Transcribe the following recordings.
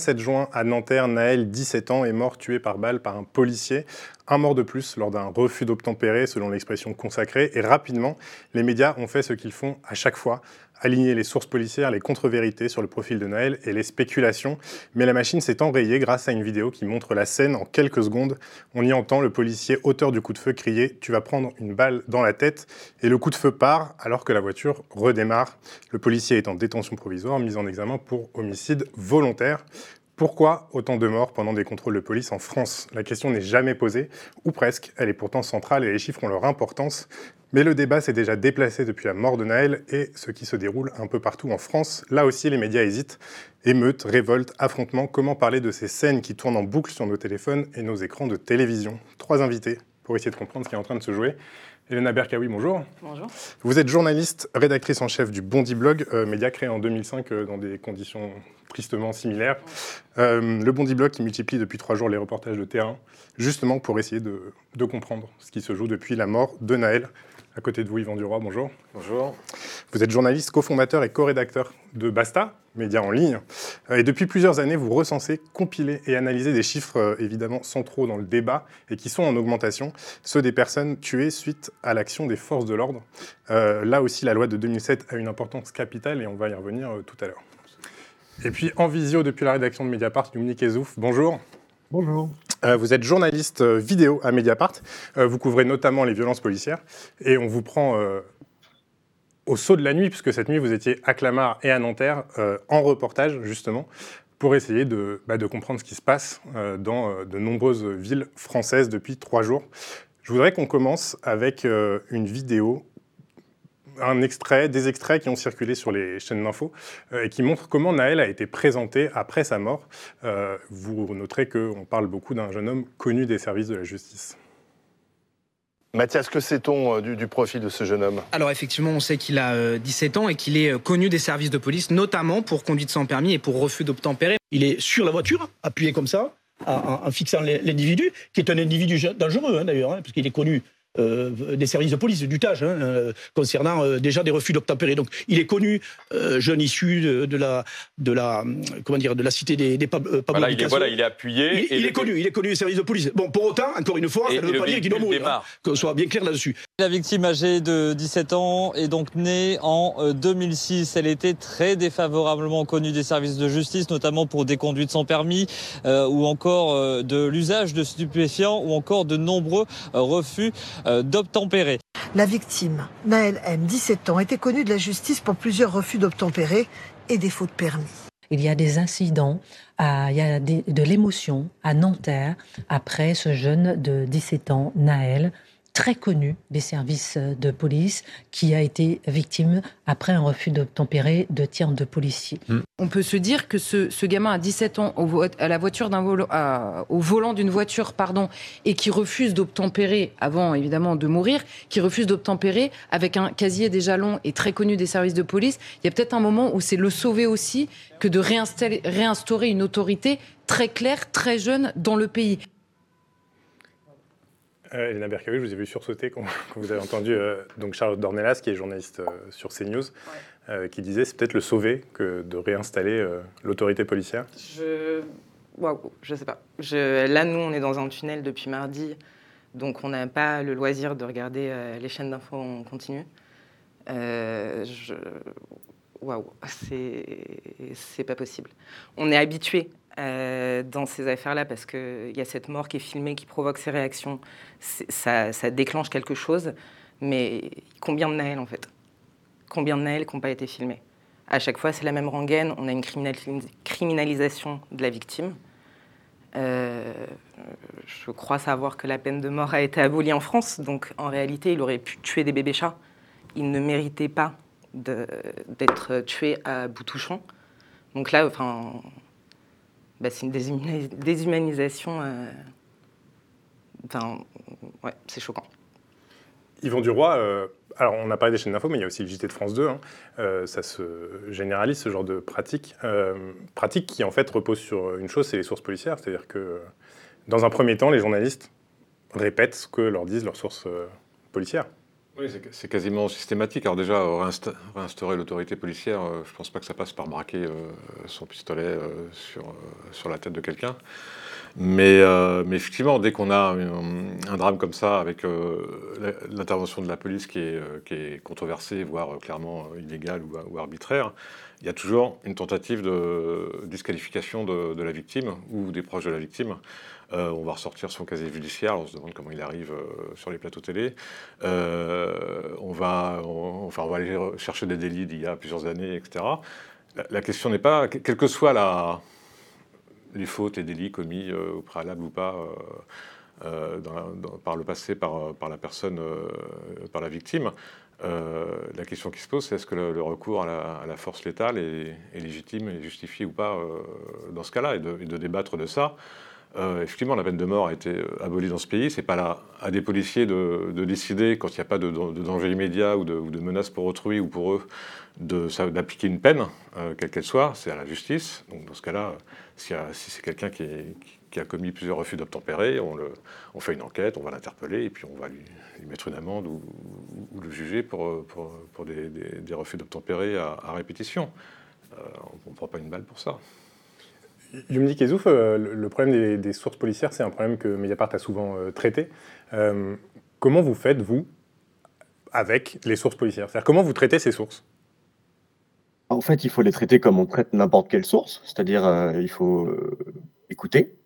Bonjour, le 27 juin à Nanterre, Naël, 17 ans, est mort tué par balle par un policier. Un mort de plus lors d'un refus d'obtempérer, selon l'expression consacrée. Et rapidement, les médias ont fait ce qu'ils font à chaque fois, aligner les sources policières, les contre-vérités sur le profil de Naël et les spéculations. Mais la machine s'est enrayée grâce à une vidéo qui montre la scène en quelques secondes. On y entend le policier auteur du coup de feu crier Tu vas prendre une balle dans la tête. Et le coup de feu part alors que la voiture redémarre. Le policier est en détention provisoire, mis en examen pour homicide volontaire. Pourquoi autant de morts pendant des contrôles de police en France? La question n'est jamais posée, ou presque. Elle est pourtant centrale et les chiffres ont leur importance. Mais le débat s'est déjà déplacé depuis la mort de Naël et ce qui se déroule un peu partout en France. Là aussi, les médias hésitent. Émeutes, révoltes, affrontements, comment parler de ces scènes qui tournent en boucle sur nos téléphones et nos écrans de télévision? Trois invités pour essayer de comprendre ce qui est en train de se jouer. Elena Berkawi, bonjour. Bonjour. Vous êtes journaliste, rédactrice en chef du Bondi Blog, euh, média créé en 2005 euh, dans des conditions tristement similaires. Euh, le Bondi Blog qui multiplie depuis trois jours les reportages de terrain, justement pour essayer de, de comprendre ce qui se joue depuis la mort de Naël. À côté de vous, Yvan Duroy, bonjour. Bonjour. Vous êtes journaliste, cofondateur et co-rédacteur de Basta, média en ligne. Euh, Et depuis plusieurs années, vous recensez, compilez et analysez des chiffres euh, évidemment centraux dans le débat et qui sont en augmentation, ceux des personnes tuées suite à l'action des forces de l'ordre. Euh, là aussi, la loi de 2007 a une importance capitale et on va y revenir euh, tout à l'heure. Et puis en visio depuis la rédaction de Mediapart, Dominique Ezouf, bonjour. Bonjour. Euh, vous êtes journaliste euh, vidéo à Mediapart. Euh, vous couvrez notamment les violences policières. Et on vous prend au saut de la nuit, puisque cette nuit, vous étiez à Clamart et à Nanterre en reportage, justement, pour essayer de, bah, comprendre ce qui se passe dans de nombreuses villes françaises depuis trois jours. Je voudrais qu'on commence avec une vidéo un extrait, des extraits qui ont circulé sur les chaînes d'infos euh, et qui montrent comment Naël a été présenté après sa mort. Euh, vous noterez qu'on parle beaucoup d'un jeune homme connu des services de la justice. Mathias, que sait-on euh, du, du profil de ce jeune homme? Alors effectivement, on sait qu'il a euh, 17 ans et qu'il est euh, connu des services de police, notamment pour conduite sans permis et pour refus d'obtempérer. Il est sur la voiture, appuyé comme ça, en, fixant l'in- l'individu, qui est un individu dangereux hein, d'ailleurs, hein, parce qu'il est connu euh, des services de police, du TAGE, hein, euh, concernant euh, déjà des refus d'obtempérer. Donc il est connu, euh, jeune issu de, de la, de la, comment dire, de la cité des, des Pab- Voilà, il est, Picasso. voilà, il est appuyé. Il, et il le- est connu, il est connu des services de police. Bon, pour autant, encore une fois, Et, ça ne veut le pas dire qu'il mourir. hein, qu'on soit bien clair là-dessus. La victime âgée de 17 ans est donc née en euh, 2006. Elle était très défavorablement connue des services de justice, notamment pour des conduites sans permis euh, ou encore euh, de l'usage de stupéfiants ou encore de nombreux euh, refus d'obtempérer. La victime, Naël M, 17 ans, était connue de la justice pour plusieurs refus d'obtempérer et défaut de permis. Il y a des incidents, à- il y a des- de l'émotion à Nanterre après ce jeune de 17 ans, Naël, très connu des services de police, qui a été victime après un refus d'obtempérer de tirs de policiers. On peut se dire que ce, ce gamin a 17 ans au vo- à la voiture d'un volant, à- au volant d'une voiture, pardon, et qui refuse d'obtempérer avant évidemment de mourir, qui refuse d'obtempérer avec un casier déjà long et très connu des services de police. Il y a peut-être un moment où c'est le sauver aussi que de réinstaurer une autorité très claire, très jeune dans le pays. Euh, Elena Berkawi, je vous ai vu sursauter quand, quand vous avez entendu euh, donc Charlotte Dornelas, qui est journaliste euh, sur CNews, qui disait c'est peut-être le sauver que de réinstaller l'autorité policière. Je. Waouh, je sais pas. Je... Là, nous, on est dans un tunnel depuis mardi, donc on n'a pas le loisir de regarder les chaînes d'infos en continu. Je... Waouh, c'est pas possible. On est habitué euh, dans ces affaires-là parce qu'il y a cette mort qui est filmée, qui provoque ces réactions. Ça, déclenche quelque chose, mais combien de Naël en fait? Combien de Naël qui n'ont pas été filmés? À chaque fois, c'est la même rengaine. On a une criminalis- criminalisation de la victime. Euh, je crois savoir que la peine de mort a été abolie en France. Donc, en réalité, il aurait pu tuer des bébés chats. Il ne méritait pas d'être tué à bout touchant. Donc là, enfin, bah, c'est une déshumani- déshumanisation. euh, Enfin, ouais, c'est choquant. Yvan Duroy, euh, alors on a parlé des chaînes d'infos, mais il y a aussi le JT de France 2. hein. Euh, ça se généralise, ce genre de pratique. Pratique qui, en fait, repose sur une chose, c'est les sources policières. C'est-à-dire que, dans un premier temps, les journalistes répètent ce que leur disent leurs sources policières. Oui, c'est quasiment systématique. Alors déjà, réinstaurer l'autorité policière, je ne pense pas que ça passe par braquer son pistolet sur, la tête de quelqu'un. Mais, effectivement, dès qu'on a un, drame comme ça, avec l'intervention de la police qui est, controversée, voire clairement illégale ou, arbitraire, il y a toujours une tentative de disqualification de la victime ou des proches de la victime. Euh, on va ressortir son casier judiciaire, on se demande comment il arrive euh, sur les plateaux télé. Euh, on, va, enfin, on va aller chercher des délits d'il y a plusieurs années, etc. La, question n'est pas, quelles que soient la, les fautes et délits commis au préalable ou pas par le passé par, par la personne, par la victime, la question qui se pose, c'est est-ce que le, recours à la, force létale est, légitime et justifié ou pas dans ce cas-là, et de, débattre de ça. Euh, effectivement, la peine de mort a été euh, abolie dans ce pays. C'est pas à des policiers de, décider, quand il n'y a pas de, danger immédiat ou, de, menace pour autrui ou pour eux, d'appliquer une peine, euh, quelle qu'elle soit. C'est à la justice. Donc, dans ce cas-là, si, c'est quelqu'un qui, a commis plusieurs refus d'obtempérer, on, fait une enquête, on va l'interpeller et puis on va lui, mettre une amende ou, le juger pour, des, refus d'obtempérer à, répétition. on ne prend pas une balle pour ça. Yumni Kezouf, euh, le problème des, sources policières, c'est un problème que Mediapart a souvent euh, traité. Euh, comment vous faites, vous, avec les sources policières? C'est-à-dire, comment vous traitez ces sources? En fait, il faut les traiter comme on traite n'importe quelle source, c'est-à-dire il faut écouter,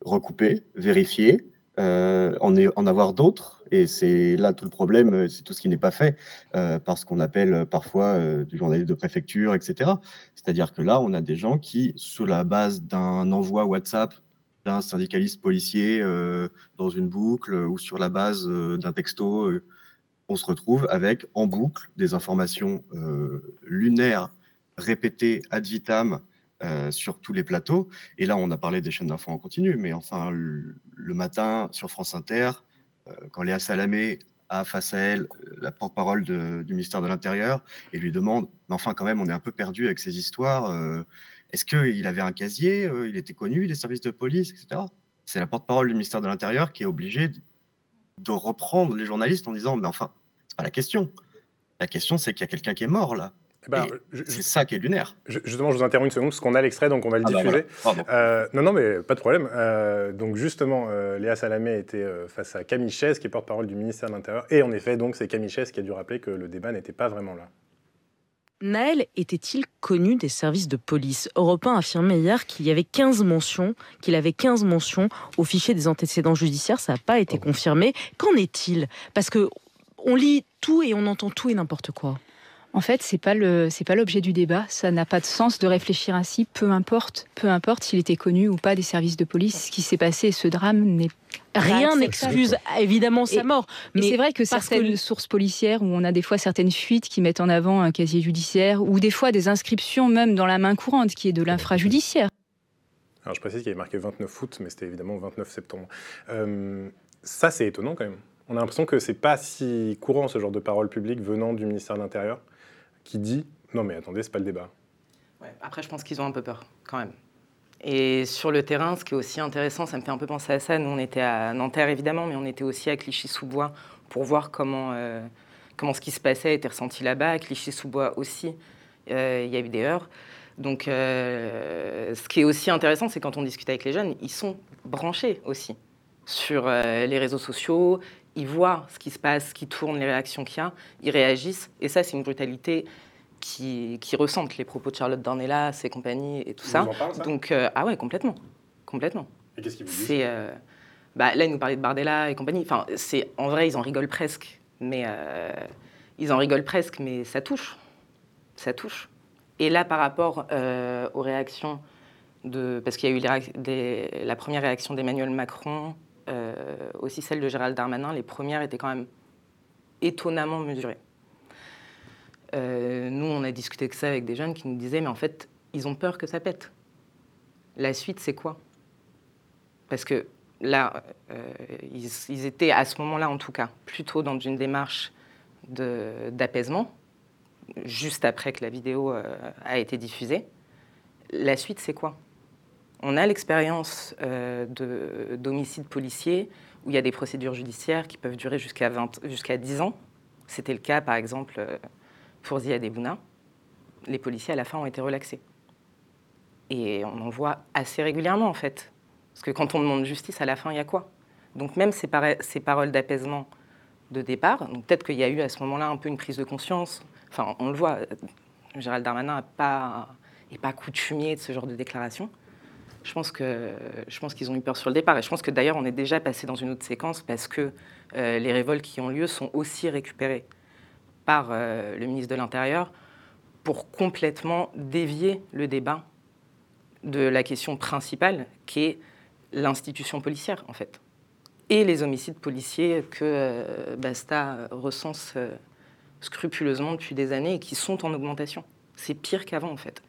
recouper, vérifier, en avoir d'autres et c'est là tout le problème, euh, c'est tout ce qui n'est pas fait euh, par ce qu'on appelle euh, parfois euh, du journalisme de préfecture, etc. C'est-à-dire que là, on a des gens qui, sous la base d'un envoi WhatsApp d'un syndicaliste policier dans une boucle ou sur la base d'un texto, on se retrouve avec en boucle des informations lunaires répétées ad vitam sur tous les plateaux. Et là, on a parlé des chaînes d'infos en continu, mais enfin, le matin sur France Inter, euh, quand Léa Salamé a face à elle euh, la porte-parole du ministère de l'Intérieur et lui demande, mais enfin quand même, on est un peu perdu avec ces histoires. Euh, est-ce qu'il avait un casier Il était connu des services de police, etc. C'est la porte-parole du ministère de l'Intérieur qui est obligée de reprendre les journalistes en disant, mais enfin, c'est pas la question. La question, c'est qu'il y a quelqu'un qui est mort là. Eh ben, c'est ça qui est lunaire. justement, je vous interromps une seconde parce qu'on a l'extrait, donc on va le ah bah diffuser. Euh, non, non, mais pas de problème. Euh, donc justement, euh, Léa Salamé était face à Camille Chaise, qui est porte-parole du ministère de l'Intérieur. Et en effet, donc c'est Camille Chaise qui a dû rappeler que le débat n'était pas vraiment là. Naël était-il connu des services de police? Europe 1 affirmait hier qu'il y avait 15 mentions, qu'il avait 15 mentions au fichier des antécédents judiciaires. Ça n'a pas été confirmé. Qu'en est-il? Parce que on lit tout et on entend tout et n'importe quoi. En fait, c'est pas le c'est pas l'objet du débat. Ça n'a pas de sens de réfléchir ainsi. Peu importe, peu importe s'il était connu ou pas des services de police. Ce qui s'est passé, ce drame n'est Rien n'excuse évidemment sa mort. Mais c'est vrai que certaines sources policières, où on a des fois certaines fuites qui mettent en avant un casier judiciaire, ou des fois des inscriptions même dans la main courante, qui est de l'infrajudiciaire. Alors je précise qu'il y avait marqué 29 août, mais c'était évidemment 29 septembre. Euh, ça, c'est étonnant quand même. On a l'impression que c'est pas si courant ce genre de paroles publiques venant du ministère de l'Intérieur qui dit non mais attendez, c'est pas le débat. après, je pense qu'ils ont un peu peur quand même. Et sur le terrain, ce qui est aussi intéressant, ça me fait un peu penser à ça. Nous, on était à Nanterre évidemment, mais on était aussi à Clichy-sous-Bois pour voir comment, euh, comment ce qui se passait était ressenti là-bas. À Clichy-sous-Bois aussi, euh, il y a eu des heures. Donc, euh, ce qui est aussi intéressant, c'est quand on discute avec les jeunes, ils sont branchés aussi sur les réseaux sociaux, ils voient ce qui se passe, ce qui tourne, les réactions qu'il y a, ils réagissent. Et ça, c'est une brutalité qui, qui ressentent les propos de Charlotte Dornelas, ses compagnies et tout ça. Donc, euh, ah ouais, complètement. Complètement. Et qu'est-ce qu'ils vous disent? Euh, bah, Là, ils nous parlaient de Bardella et compagnie. Enfin, c'est, en vrai, ils en rigolent presque. Mais euh, ils en rigolent presque, mais ça touche. Ça touche. Et là, par rapport aux réactions de. Parce qu'il y a eu les, la première réaction d'Emmanuel Macron, aussi celle de Gérald Darmanin, les premières étaient quand même étonnamment mesurées. Euh, nous, on a discuté de ça avec des jeunes qui nous disaient, mais en fait, ils ont peur que ça pète. La suite, c'est quoi? Parce que là, euh, ils, étaient, à ce moment-là en tout cas, plutôt dans une démarche d'apaisement, juste après que la vidéo a été diffusée. La suite, c'est quoi? On a l'expérience euh, d'homicide policier où il y a des procédures judiciaires qui peuvent durer jusqu'à jusqu'à 10 ans C'était le cas, par exemple, euh, pour Ziad Ebouna. Les policiers, à la fin, ont été relaxés. Et on en voit assez régulièrement, en fait. Parce que quand on demande justice, à la fin, il y a quoi? Donc même ces, paroles d'apaisement de départ, peut-être qu'il y a eu à ce moment-là un peu une prise de conscience. Enfin, on le voit, Gérald Darmanin n'est pas, pas coutumier de ce genre de déclaration. Je pense que je pense qu'ils ont eu peur sur le départ. Et je pense que d'ailleurs, on est déjà passé dans une autre séquence parce que euh, les révoltes qui ont lieu sont aussi récupérées par euh, le ministre de l'Intérieur pour complètement dévier le débat de la question principale qui est l'institution policière, en fait. Et les homicides policiers que euh, Basta recense scrupuleusement depuis des années et qui sont en augmentation. C'est pire qu'avant, en fait.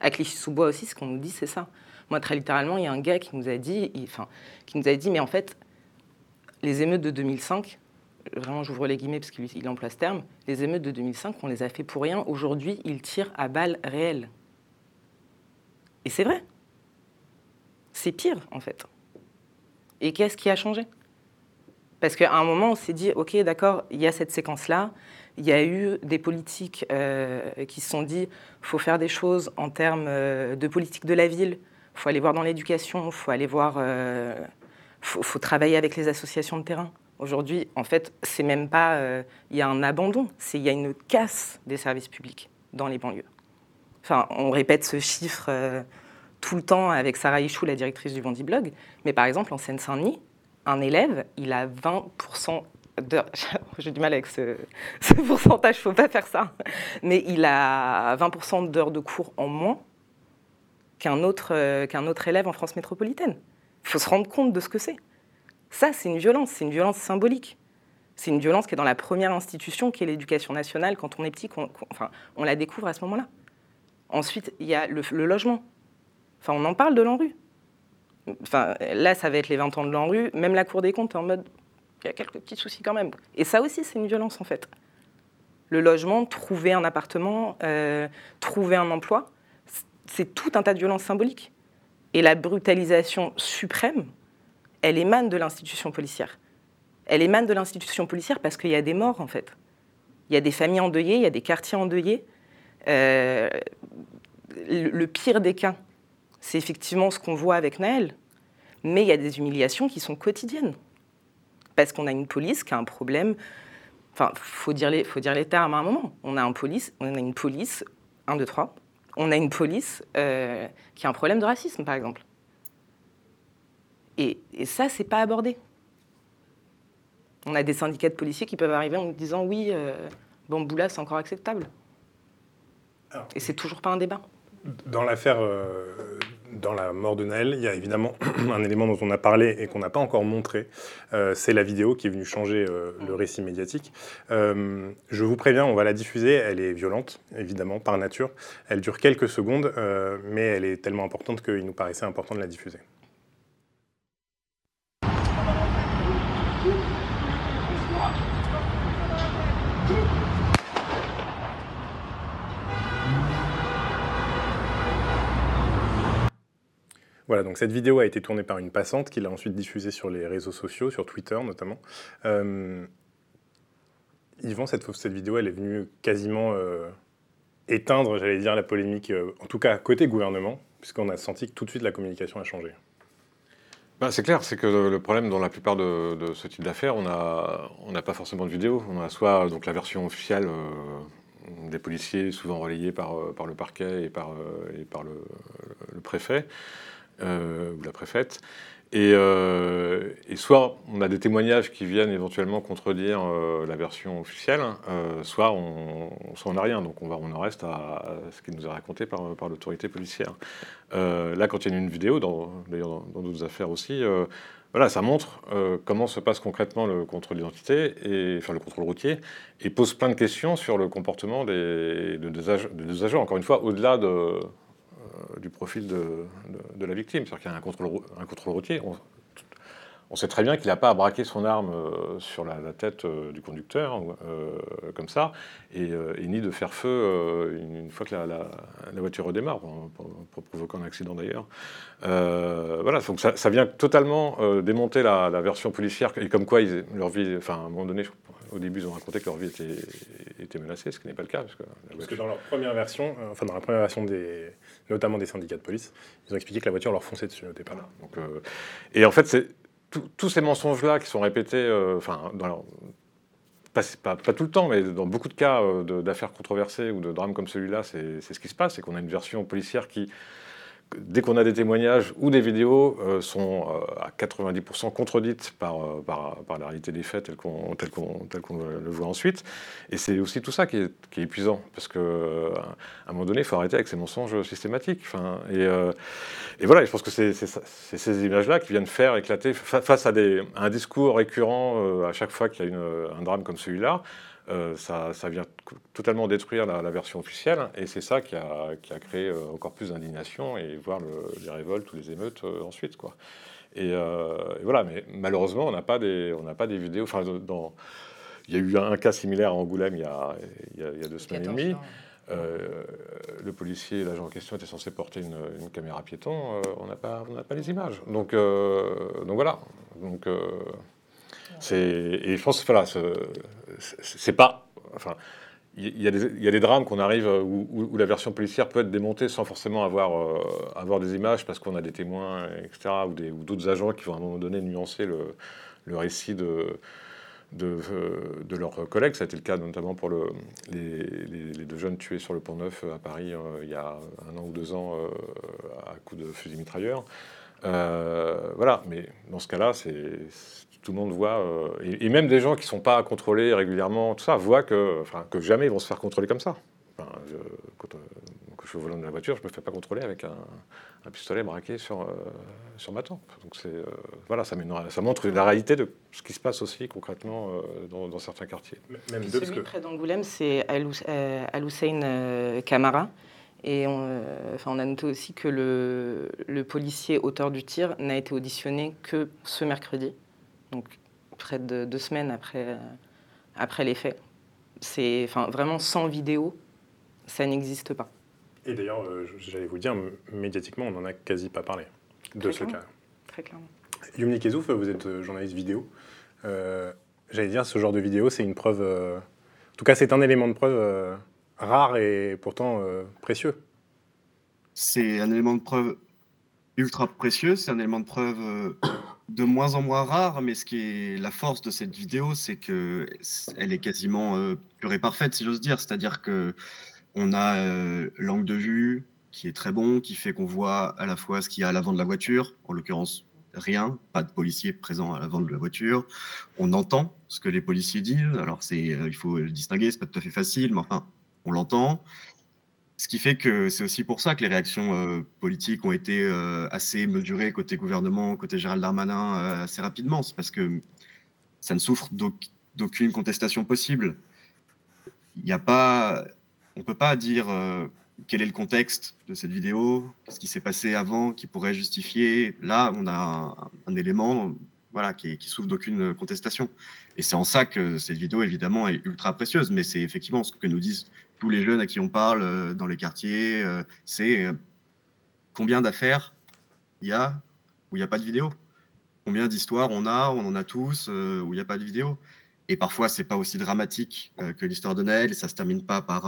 À Clichy-sous-Bois aussi, ce qu'on nous dit, c'est ça. Moi, très littéralement, il y a un gars qui nous a dit, enfin, qui nous a dit, mais en fait, les émeutes de 2005, vraiment, j'ouvre les guillemets parce qu'il emploie ce terme, les émeutes de 2005, on les a fait pour rien. Aujourd'hui, ils tirent à balles réelles. Et c'est vrai. C'est pire, en fait. Et qu'est-ce qui a changé? Parce qu'à un moment, on s'est dit, OK, d'accord, il y a cette séquence-là, il y a eu des politiques euh, qui se sont dit faut faire des choses en termes euh, de politique de la ville, il faut aller voir dans l'éducation, il faut aller voir, euh, faut, travailler avec les associations de terrain. Aujourd'hui, en fait, c'est même pas, il y a un abandon, c'est il y a une casse des services publics dans les banlieues. Enfin, on répète ce chiffre tout le temps avec Sarah Ichou, la directrice du Bondi Blog, mais par exemple en Seine-Saint-Denis, un élève, il a 20% J'ai du mal avec ce, pourcentage, il ne faut pas faire ça. Mais il a 20% d'heures de cours en moins qu'un autre, euh, autre élève en France métropolitaine. Il faut se rendre compte de ce que c'est. Ça, c'est une violence, c'est une violence symbolique. C'est une violence qui est dans la première institution, qui est l'éducation nationale. Quand on est petit, enfin, on la découvre à ce moment-là. Ensuite, il y a le, logement. Enfin, on en parle de l'ANRU. Enfin, là, ça va être les 20 ans de l'ANRU. Même la Cour des comptes est en mode il y a quelques petits soucis quand même. Et ça aussi, c'est une violence en fait. Le logement, trouver un appartement, euh, trouver un emploi, c'est tout un tas de violences symboliques. Et la brutalisation suprême, elle émane de l'institution policière. Elle émane de l'institution policière parce qu'il y a des morts en fait. Il y a des familles endeuillées, il y a des quartiers endeuillés. Euh, le pire des cas, c'est effectivement ce qu'on voit avec Naël. Mais il y a des humiliations qui sont quotidiennes parce qu'on a une police qui a un problème. Enfin, faut dire les, faut dire les termes à un moment. On a un police, on a une police, un, deux, trois. On a une police euh, qui a un problème de racisme, par exemple. Et, et ça, c'est pas abordé. On a des syndicats de policiers qui peuvent arriver en disant oui, euh, Bamboula, c'est encore acceptable. et c'est toujours pas un débat. Dans l'affaire euh, dans la mort de Naël, il y a évidemment un élément dont on a parlé et qu'on n'a pas encore montré. Euh, c'est la vidéo qui est venue changer euh, le récit médiatique. Euh, je vous préviens, on va la diffuser. Elle est violente, évidemment, par nature. Elle dure quelques secondes, mais elle est tellement importante qu'il nous paraissait important de la diffuser. Voilà, donc cette vidéo a été tournée par une passante qui l'a ensuite diffusée sur les réseaux sociaux, sur Twitter notamment. Euh, Yvan, cette, vidéo, elle est venue quasiment euh, éteindre, j'allais dire, la polémique, euh, en tout cas côté gouvernement, puisqu'on a senti que tout de suite la communication a changé. Ben, c'est clair, c'est que le problème dans la plupart de, ce type d'affaires, on n'a pas forcément de vidéo. On a soit donc, la version officielle des policiers, souvent relayée par, le parquet et par, le, préfet, euh, ou la préfète. Euh, et, soit on a des témoignages qui viennent éventuellement contredire euh, la version officielle, soit on n'a rien. Donc on, va, on en reste à, ce qui nous est raconté par, l'autorité policière. là, quand il y a une vidéo, d'ailleurs dans d'autres affaires aussi, voilà, ça montre comment se passe concrètement le contrôle d'identité, enfin le contrôle routier, et pose plein de questions sur le comportement des, des agents. Encore une fois, au-delà de euh, du profil de, la victime. C'est-à-dire qu'il y a un contrôle, un contrôle routier. On, sait très bien qu'il n'a pas à braquer son arme euh, sur la, tête euh, du conducteur, comme ça, et, ni de faire feu une, fois que la, voiture redémarre, pour, provoquer un accident d'ailleurs. voilà, donc ça, vient totalement démonter la, version policière, et comme quoi ils, leur vie, enfin, à un moment donné, au début, ils ont raconté que leur vie était, était menacée, ce qui n'est pas le cas. Parce que, parce que dans leur première version, euh, enfin dans la première version des, notamment des syndicats de police, ils ont expliqué que la voiture leur fonçait dessus au départ. Là. Donc, euh, et en fait, c'est tous ces mensonges-là qui sont répétés, euh, enfin, pas, pas, pas, tout le temps, mais dans beaucoup de cas d'affaires controversées ou de drames comme celui-là, c'est ce qui se passe, c'est qu'on a une version policière qui dès qu'on a des témoignages ou des vidéos, euh, sont euh, à 90% contredites par, euh, par, par, la réalité des faits telle qu'on qu le voit ensuite. Et c'est aussi tout ça qui est, qui est épuisant, parce qu'à un moment donné, il faut arrêter avec ces mensonges systématiques. Et, et, voilà, je pense que c'est ces images-là qui viennent faire éclater, face à, des, à un discours récurrent à chaque fois qu'il y a une, un drame comme celui-là, euh, ça, vient totalement détruire la, version officielle, et c'est ça qui a, créé euh, encore plus d'indignation et voir les révoltes ou les émeutes euh, ensuite. Quoi. Et, voilà, mais malheureusement, on n'a pas, des, pas des vidéos. Enfin, dans, il y a eu un cas similaire à Angoulême il y a, il y a, deux semaines et demie. le policier, l'agent en question était censé porter une, caméra piéton. on n'a pas, pas les images. Donc, donc voilà. Donc, et je pense voilà, c'est pas. Enfin, il y, a des, y, a des drames qu'on arrive où, la version policière peut être démontée sans forcément avoir, euh, avoir des images parce qu'on a des témoins, etc., ou d'autres agents qui vont à un moment donné nuancer le, le récit de, de, de, leurs collègues. Ça a été le cas notamment pour le, les, les, deux jeunes tués sur le Pont Neuf à Paris euh, il y a un an ou deux ans euh, à coups de fusil mitrailleur. voilà, mais dans ce cas-là, c'est tout le monde voit, euh, et, même des gens qui ne sont pas contrôlés régulièrement, tout ça, voient que, enfin, que jamais ils vont se faire contrôler comme ça. Enfin, je, quand, euh, je suis au volant de la voiture, je ne me fais pas contrôler avec un, pistolet braqué sur, euh, sur ma tempe. Donc c'est, voilà, ça, ça, montre la réalité de ce qui se passe aussi concrètement dans, certains quartiers. Même Celui près d'Angoulême, c'est Al-Hussein Kamara. Et on, enfin, on, a noté aussi que le, le policier auteur du tir n'a été auditionné que ce mercredi donc près de deux semaines après, après les faits. C'est enfin, vraiment sans vidéo, ça n'existe pas. Et d'ailleurs, euh, j'allais vous dire, médiatiquement, on n'en a quasi pas parlé de ce cas. Très clairement. Yumni Kezouf, vous êtes euh, journaliste vidéo. Euh, j'allais dire, ce genre de vidéo, c'est une preuve. en tout cas, c'est un élément de preuve rare et pourtant précieux. C'est un élément de preuve ultra précieux, c'est un élément de preuve de moins en moins rare, mais ce qui est la force de cette vidéo, c'est que elle est quasiment euh, pure et parfaite, si j'ose dire. C'est-à-dire que on a euh, l'angle de vue qui est très bon, qui fait qu'on voit à la fois ce qu'il y a à l'avant de la voiture, en l'occurrence rien, pas de policiers présents à l'avant de la voiture. On entend ce que les policiers disent. Alors c'est, euh, il faut le distinguer, c'est pas tout à fait facile, mais enfin, on l'entend. Ce qui fait que c'est aussi pour ça que les réactions euh, politiques ont été euh, assez mesurées côté gouvernement, côté Gérald Darmanin euh, assez rapidement. C'est parce que ça ne souffre d'aucune contestation possible. Il n'y a pas, on peut pas dire quel est le contexte de cette vidéo, ce qui s'est passé avant, qui pourrait justifier. Là, on a un, élément, voilà, qui, qui souffre d'aucune contestation. Et c'est en ça que cette vidéo, évidemment, est ultra précieuse. Mais c'est effectivement ce que nous disent tous les jeunes à qui on parle euh, dans les quartiers, euh, c'est euh, combien d'affaires il y a où il n'y a pas de vidéo? Combien d'histoires on a, on en a tous, où il n'y a pas de vidéo? Et parfois, c'est pas aussi dramatique que l'histoire de Naël, ça se termine pas par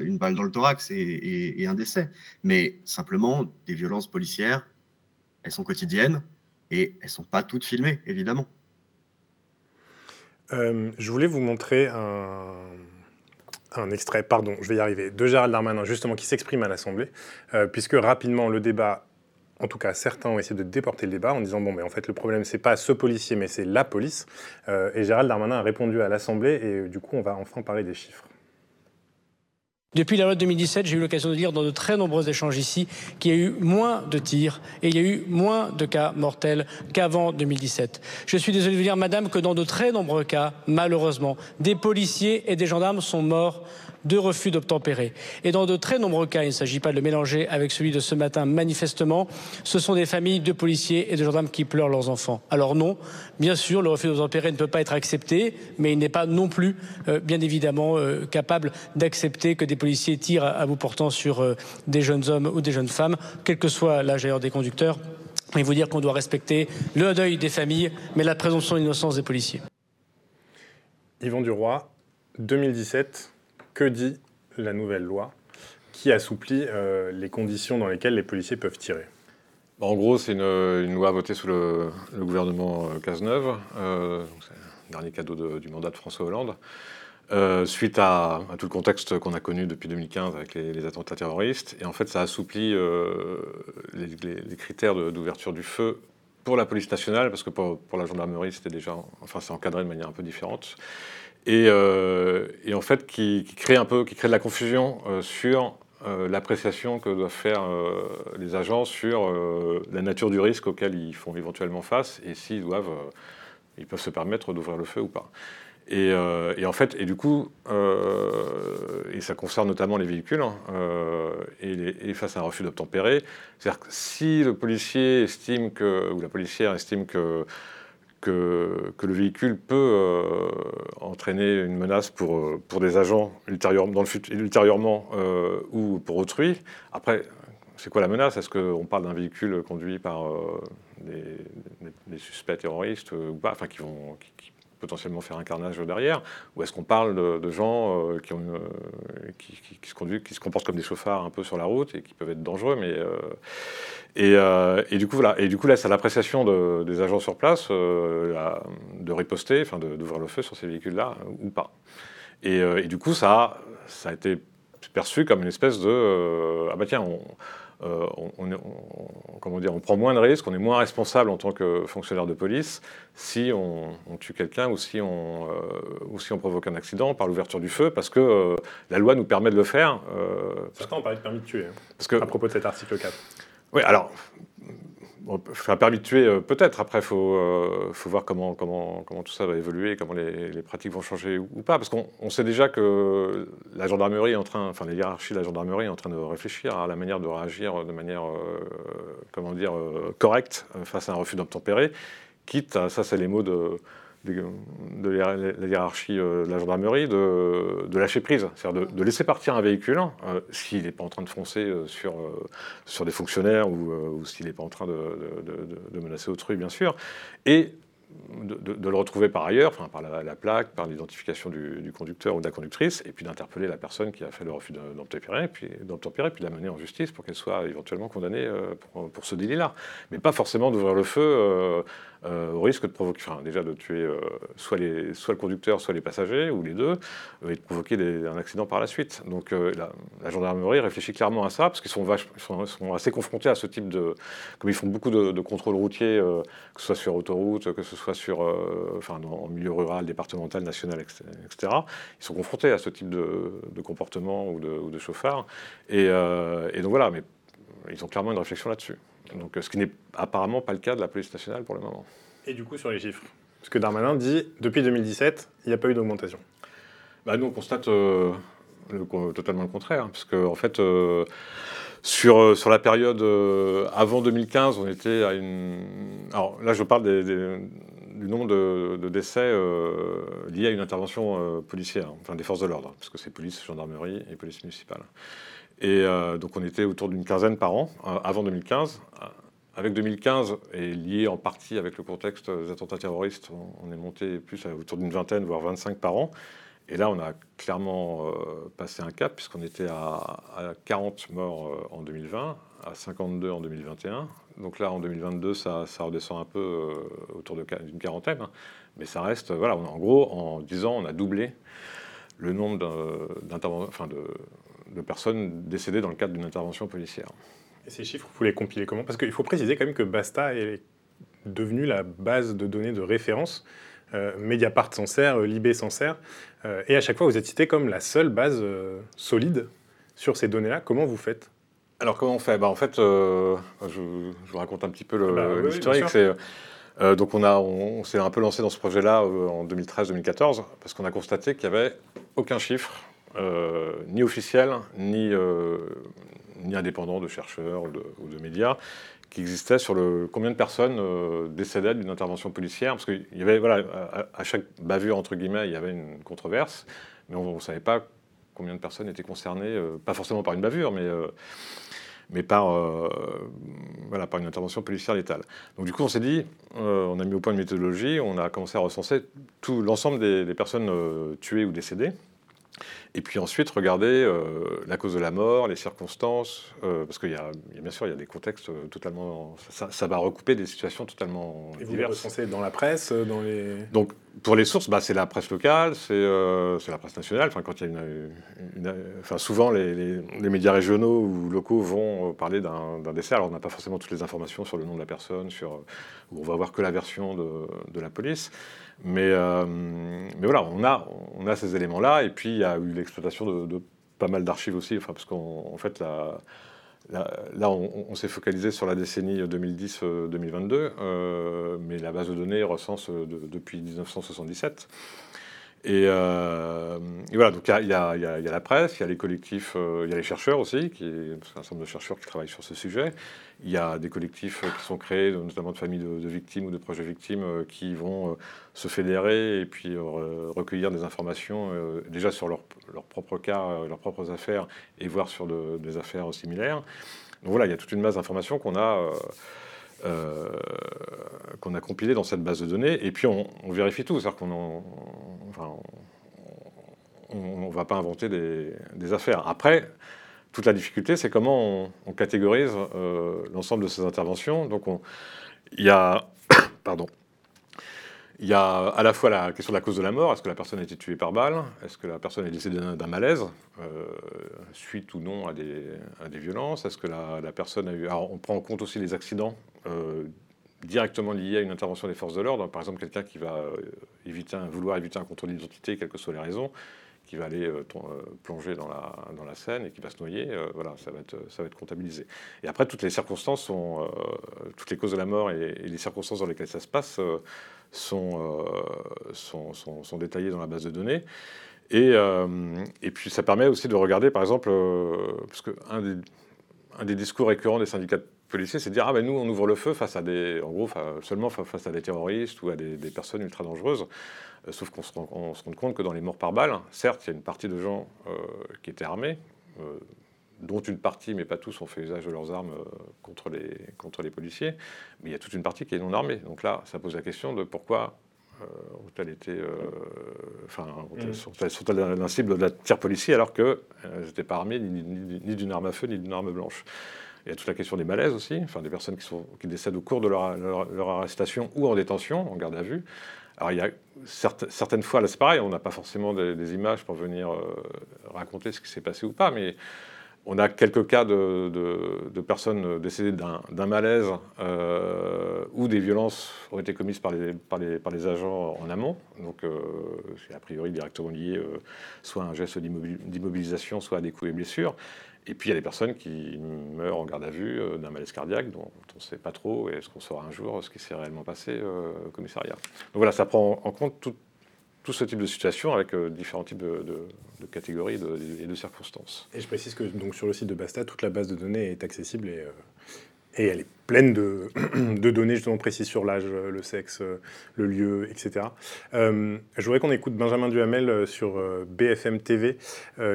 une balle dans le thorax et, un décès. Mais simplement, des violences policières, elles sont quotidiennes et elles sont pas toutes filmées, évidemment. je voulais vous montrer un, un extrait, pardon, je vais y arriver, de Gérald Darmanin, justement, qui s'exprime à l'Assemblée, euh, puisque rapidement, le débat, en tout cas, certains ont essayé de déporter le débat en disant, bon, mais en fait, le problème, c'est pas ce policier, mais c'est la police. Euh, et Gérald Darmanin a répondu à l'Assemblée, et du coup, on va enfin parler des chiffres. Depuis la loi de 2017, j'ai eu l'occasion de lire dans de très nombreux échanges ici qu'il y a eu moins de tirs et il y a eu moins de cas mortels qu'avant 2017. Je suis désolé de vous dire, madame, que dans de très nombreux cas, malheureusement, des policiers et des gendarmes sont morts de refus d'obtempérer. Et dans de très nombreux cas, il ne s'agit pas de le mélanger avec celui de ce matin, manifestement, ce sont des familles de policiers et de gendarmes qui pleurent leurs enfants. Alors non, bien sûr, le refus d'obtempérer ne peut pas être accepté, mais il n'est pas non plus, euh, bien évidemment, euh, capable d'accepter que des policiers tirent à, bout portant sur euh, des jeunes hommes ou des jeunes femmes, quel que soit l'âge d'ailleurs des conducteurs. Et vous dire qu'on doit respecter le deuil des familles, mais la présomption d'innocence des policiers. Yvan Duroy, 2017, que dit la nouvelle loi qui assouplit euh, les conditions dans lesquelles les policiers peuvent tirer? Bah, En gros, c'est une, loi votée sous le, gouvernement euh, Cazeneuve. Euh, c'est le dernier cadeau de- du mandat de François Hollande. Suite à, tout le contexte qu'on a connu depuis 2015 avec les, attentats terroristes. Et en fait, ça assouplit les, critères d'ouverture du feu pour la police nationale, parce que pour, pour la gendarmerie, c'était déjà, enfin, c'est encadré de manière un peu différente. Et, euh, et en fait, qui, crée un peu, qui crée de la confusion euh, sur euh, l'appréciation que doivent faire les agents sur la nature du risque auquel ils font éventuellement face et s'ils doivent, ils peuvent se permettre d'ouvrir le feu ou pas. Et, en fait, et du coup, et ça concerne notamment les véhicules, hein, et, et face à un refus d'obtempérer, c'est-à-dire que si le policier estime que, ou la policière estime que, que, le véhicule peut euh, entraîner une menace pour, euh, pour des agents ultérieur, dans le fut- ultérieurement euh, ou pour autrui, après, c'est quoi la menace? Est-ce qu'on parle d'un véhicule conduit par des, suspects terroristes ou pas, enfin qui vont potentiellement faire un carnage derrière, ou est-ce qu'on parle de, gens euh, euh, qui, se conduisent, qui se comportent comme des chauffards un peu sur la route et qui peuvent être dangereux, mais euh, et, du coup voilà, et du coup là c'est à l'appréciation de- des agents sur place de riposter, enfin d'ouvrir le feu sur ces véhicules-là ou pas. Et, du coup ça ça a été perçu comme une espèce de ah bah tiens on, euh, on, on est- on- comment dire, on prend moins de risques, on est moins responsable en tant que fonctionnaire de police si on, tue quelqu'un ou, si on, euh, ou si on provoque un accident par l'ouverture du feu, parce que euh, la loi nous permet de le faire. Certains ont parlé de permis de tuer, hein, parce que, à propos de cet article 4. oui, alors, un permis de tuer, peut-être. Après, il faut, euh, faut voir comment, comment, comment tout ça va évoluer, comment les, les pratiques vont changer ou, pas. Parce qu'on on sait déjà que la gendarmerie est en train, enfin, la hiérarchie de la gendarmerie est en train de réfléchir à la manière de réagir de manière, euh, comment dire, euh, correcte face à un refus d'obtempérer, quitte à, ça, c'est les mots de de, la hiérarchie euh, de la gendarmerie de, lâcher prise, c'est-à-dire de, laisser partir un véhicule euh, s'il n'est pas en train de foncer euh, sur, euh, sur des fonctionnaires ou, ou s'il n'est pas en train de, de- menacer autrui, bien sûr, et de, le retrouver par ailleurs, enfin, par la, la plaque, par l'identification du, du conducteur ou de la conductrice, et puis d'interpeller la personne qui a fait le refus d'obtempérer, puis puis de la mener en justice pour qu'elle soit éventuellement condamnée pour, pour ce délit-là. Mais pas forcément d'ouvrir le feu euh, au risque de provoquer, déjà de tuer euh, soit, le conducteur, soit les passagers, ou les deux, euh, et de provoquer un accident par la suite. Donc la, gendarmerie réfléchit clairement à ça, parce qu'ils sont, assez confrontés à ce type de... Comme ils font beaucoup de, contrôles routiers, que ce soit sur autoroute, que ce soit sur, en milieu rural, départemental, national, etc., ils sont confrontés à ce type de, comportement ou de, ou chauffard. Et donc voilà, mais ils ont clairement une réflexion là-dessus. Donc, euh, ce qui n'est apparemment pas le cas de la police nationale pour le moment. Et du coup, sur les chiffres Parce que Darmanin dit, depuis 2017, il n'y a pas eu d'augmentation. Bah, nous, on constate euh, le- totalement le contraire, parce que en fait, euh, sur, sur la période euh, avant 2015, on était à une. Alors là, je parle des- des- du nombre de, de décès euh, liés à une intervention euh, policière, enfin des forces de l'ordre, parce que c'est police, gendarmerie et police municipale. Et euh, donc, on était autour d'une quinzaine par an euh, avant 2015. Avec 2015, et lié en partie avec le contexte des attentats terroristes, on, est monté plus autour d'une vingtaine, voire 25 par an. Et là, on a clairement euh, passé un cap, puisqu'on était à, à 40 morts euh, en 2020, à 52 en 2021. Donc là, en 2022, ça, redescend un peu euh, autour d'une quarantaine. hein. Mais ça reste, voilà, en gros, en 10 ans, on a doublé le nombre d'un- d'interven- enfin de, de personnes décédées dans le cadre d'une intervention policière. Et ces chiffres, vous les compilez comment? Parce qu'il faut préciser quand même que Basta est devenu la base de données de référence. Euh, Mediapart s'en sert, euh, Libé s'en sert. Euh, et à chaque fois, vous êtes cité comme la seule base euh, solide sur ces données-là. Comment vous faites? Alors comment on fait? Bah, En fait, je, je vous raconte un petit peu Ah bah, oui, oui, l'historique. donc on, a, on, on s'est un peu lancé dans ce projet-là en 2013-2014 parce qu'on a constaté qu'il n'y avait aucun chiffre, euh, ni officiel, ni, euh, ni indépendant de chercheurs ou de, médias, qui existait sur le combien de personnes euh, décédaient d'une intervention policière. Parce qu'il y avait, voilà, à, chaque bavure, entre guillemets, il y avait une controverse, mais on ne savait pas combien de personnes étaient concernées, euh, pas forcément par une bavure, mais, euh, mais par, voilà, par une intervention policière létale. Donc du coup, on s'est dit, on a mis au point une méthodologie, on a commencé à recenser tout l'ensemble des, personnes tuées ou décédées. Et puis ensuite, regarder euh, la cause de la mort, les circonstances, euh, parce qu'il y, a il y a bien sûr il y a des contextes euh, totalement. Ça, ça va recouper des situations totalement Et vous les diverses. recensez dans la presse, dans les... Donc, pour les sources, bah, c'est la presse locale, c'est euh, la presse nationale. Enfin, quand il y a une, une- enfin, souvent, les, les- les médias régionaux ou locaux vont parler d'un décès. Alors, on n'a pas forcément toutes les informations sur le nom de la personne, sur, on va voir que la version de, de la police. Mais, euh, mais voilà, on a, on a ces éléments-là. Et puis, il y a eu l'exploitation de, pas mal d'archives aussi. Enfin, parce qu'en en fait, Là, on, s'est focalisé sur la décennie 2010-2022, euh, mais la base de données recense euh, de- depuis 1977. Et, euh, et voilà, donc il y a, la presse, il y a les collectifs, euh, il y a les chercheurs aussi, qui, un nombre de chercheurs qui travaillent sur ce sujet. Il y a des collectifs euh, qui sont créés, notamment de familles de, victimes ou de de victimes, qui vont se fédérer et puis recueillir des informations déjà sur leur, leur propre cas, leurs propres affaires, et voir sur de- des affaires similaires. Donc voilà, il y a toute une masse d'informations qu'on a. euh, qu'on a compilé dans cette base de données, et puis on, on vérifie tout, c'est-à-dire qu'on on ne va pas inventer des, affaires. Après, toute la difficulté, c'est comment on, on catégorise euh, l'ensemble de ces interventions. Donc, on- il y a, pardon, il y a à la fois la question de la cause de la mort. Est-ce que la personne a été tuée par balle? Est-ce que la personne est décédée d'un malaise, euh, suite ou non à des, violences? Est-ce que la, la personne a eu... Alors, on prend en compte aussi les accidents directement liés à une intervention des forces de l'ordre. Par exemple, quelqu'un qui va euh, éviter vouloir éviter un contrôle d'identité, quelles que soient les raisons, qui va aller euh, euh, plonger dans la, dans la Seine et qui va se noyer, euh, voilà, ça va, être, ça va être comptabilisé. Et après, toutes les circonstances sont, euh, toutes les causes de la mort et, les circonstances dans lesquelles ça se passe euh, sont, euh, sont, sont- détaillées dans la base de données. Et, euh, et puis, ça permet aussi de regarder, par exemple, euh, parce que un des, un des discours récurrents des syndicats policiers, c'est de dire ah ben nous on ouvre le feu face à des, en gros seulement fa- face à des terroristes ou à des, des personnes ultra dangereuses. Euh, sauf qu'on se, rend- on se rend compte que dans les morts par balle, certes il y a une partie de gens euh, qui étaient armés, euh, dont une partie, mais pas tous, ont fait usage de leurs armes euh, contre les contre les policiers, mais il y a toute une partie qui est non armée. Donc là, ça pose la question de pourquoi euh, ont-elles été, euh, enfin, Mm. sont-elles la cible de la tir policier alors qu'elles n'étaient pas armées ni, ni- ni d'une arme à feu ni d'une arme blanche. Il y a toute la question des malaises aussi, enfin des personnes qui, décèdent au cours de leur, arrestation ou en détention, en garde à vue. Alors il y a certaines fois, là c'est pareil, on n'a pas forcément des, images pour venir euh, raconter ce qui s'est passé ou pas, mais on a quelques cas de, personnes décédées d'un malaise euh, où des violences ont été commises par les, agents en amont. Donc, euh, c'est a priori directement lié euh, soit à un geste d'immobil- d'immobilisation, soit à des coups et blessures. Et puis, il y a des personnes qui meurent en garde à vue euh, d'un malaise cardiaque dont on ne sait pas trop. Et est-ce qu'on saura un jour ce qui s'est réellement passé euh, au commissariat Donc voilà, ça prend en compte tout, ce type de situation avec euh, différents types de, catégories et de circonstances. Et je précise que donc, sur le site de Basta, toute la base de données est accessible et, et elle est pleine de, données justement précises sur l'âge, le sexe, le lieu, etc. Euh, je voudrais qu'on écoute Benjamin Duhamel euh, sur euh, BFM TV,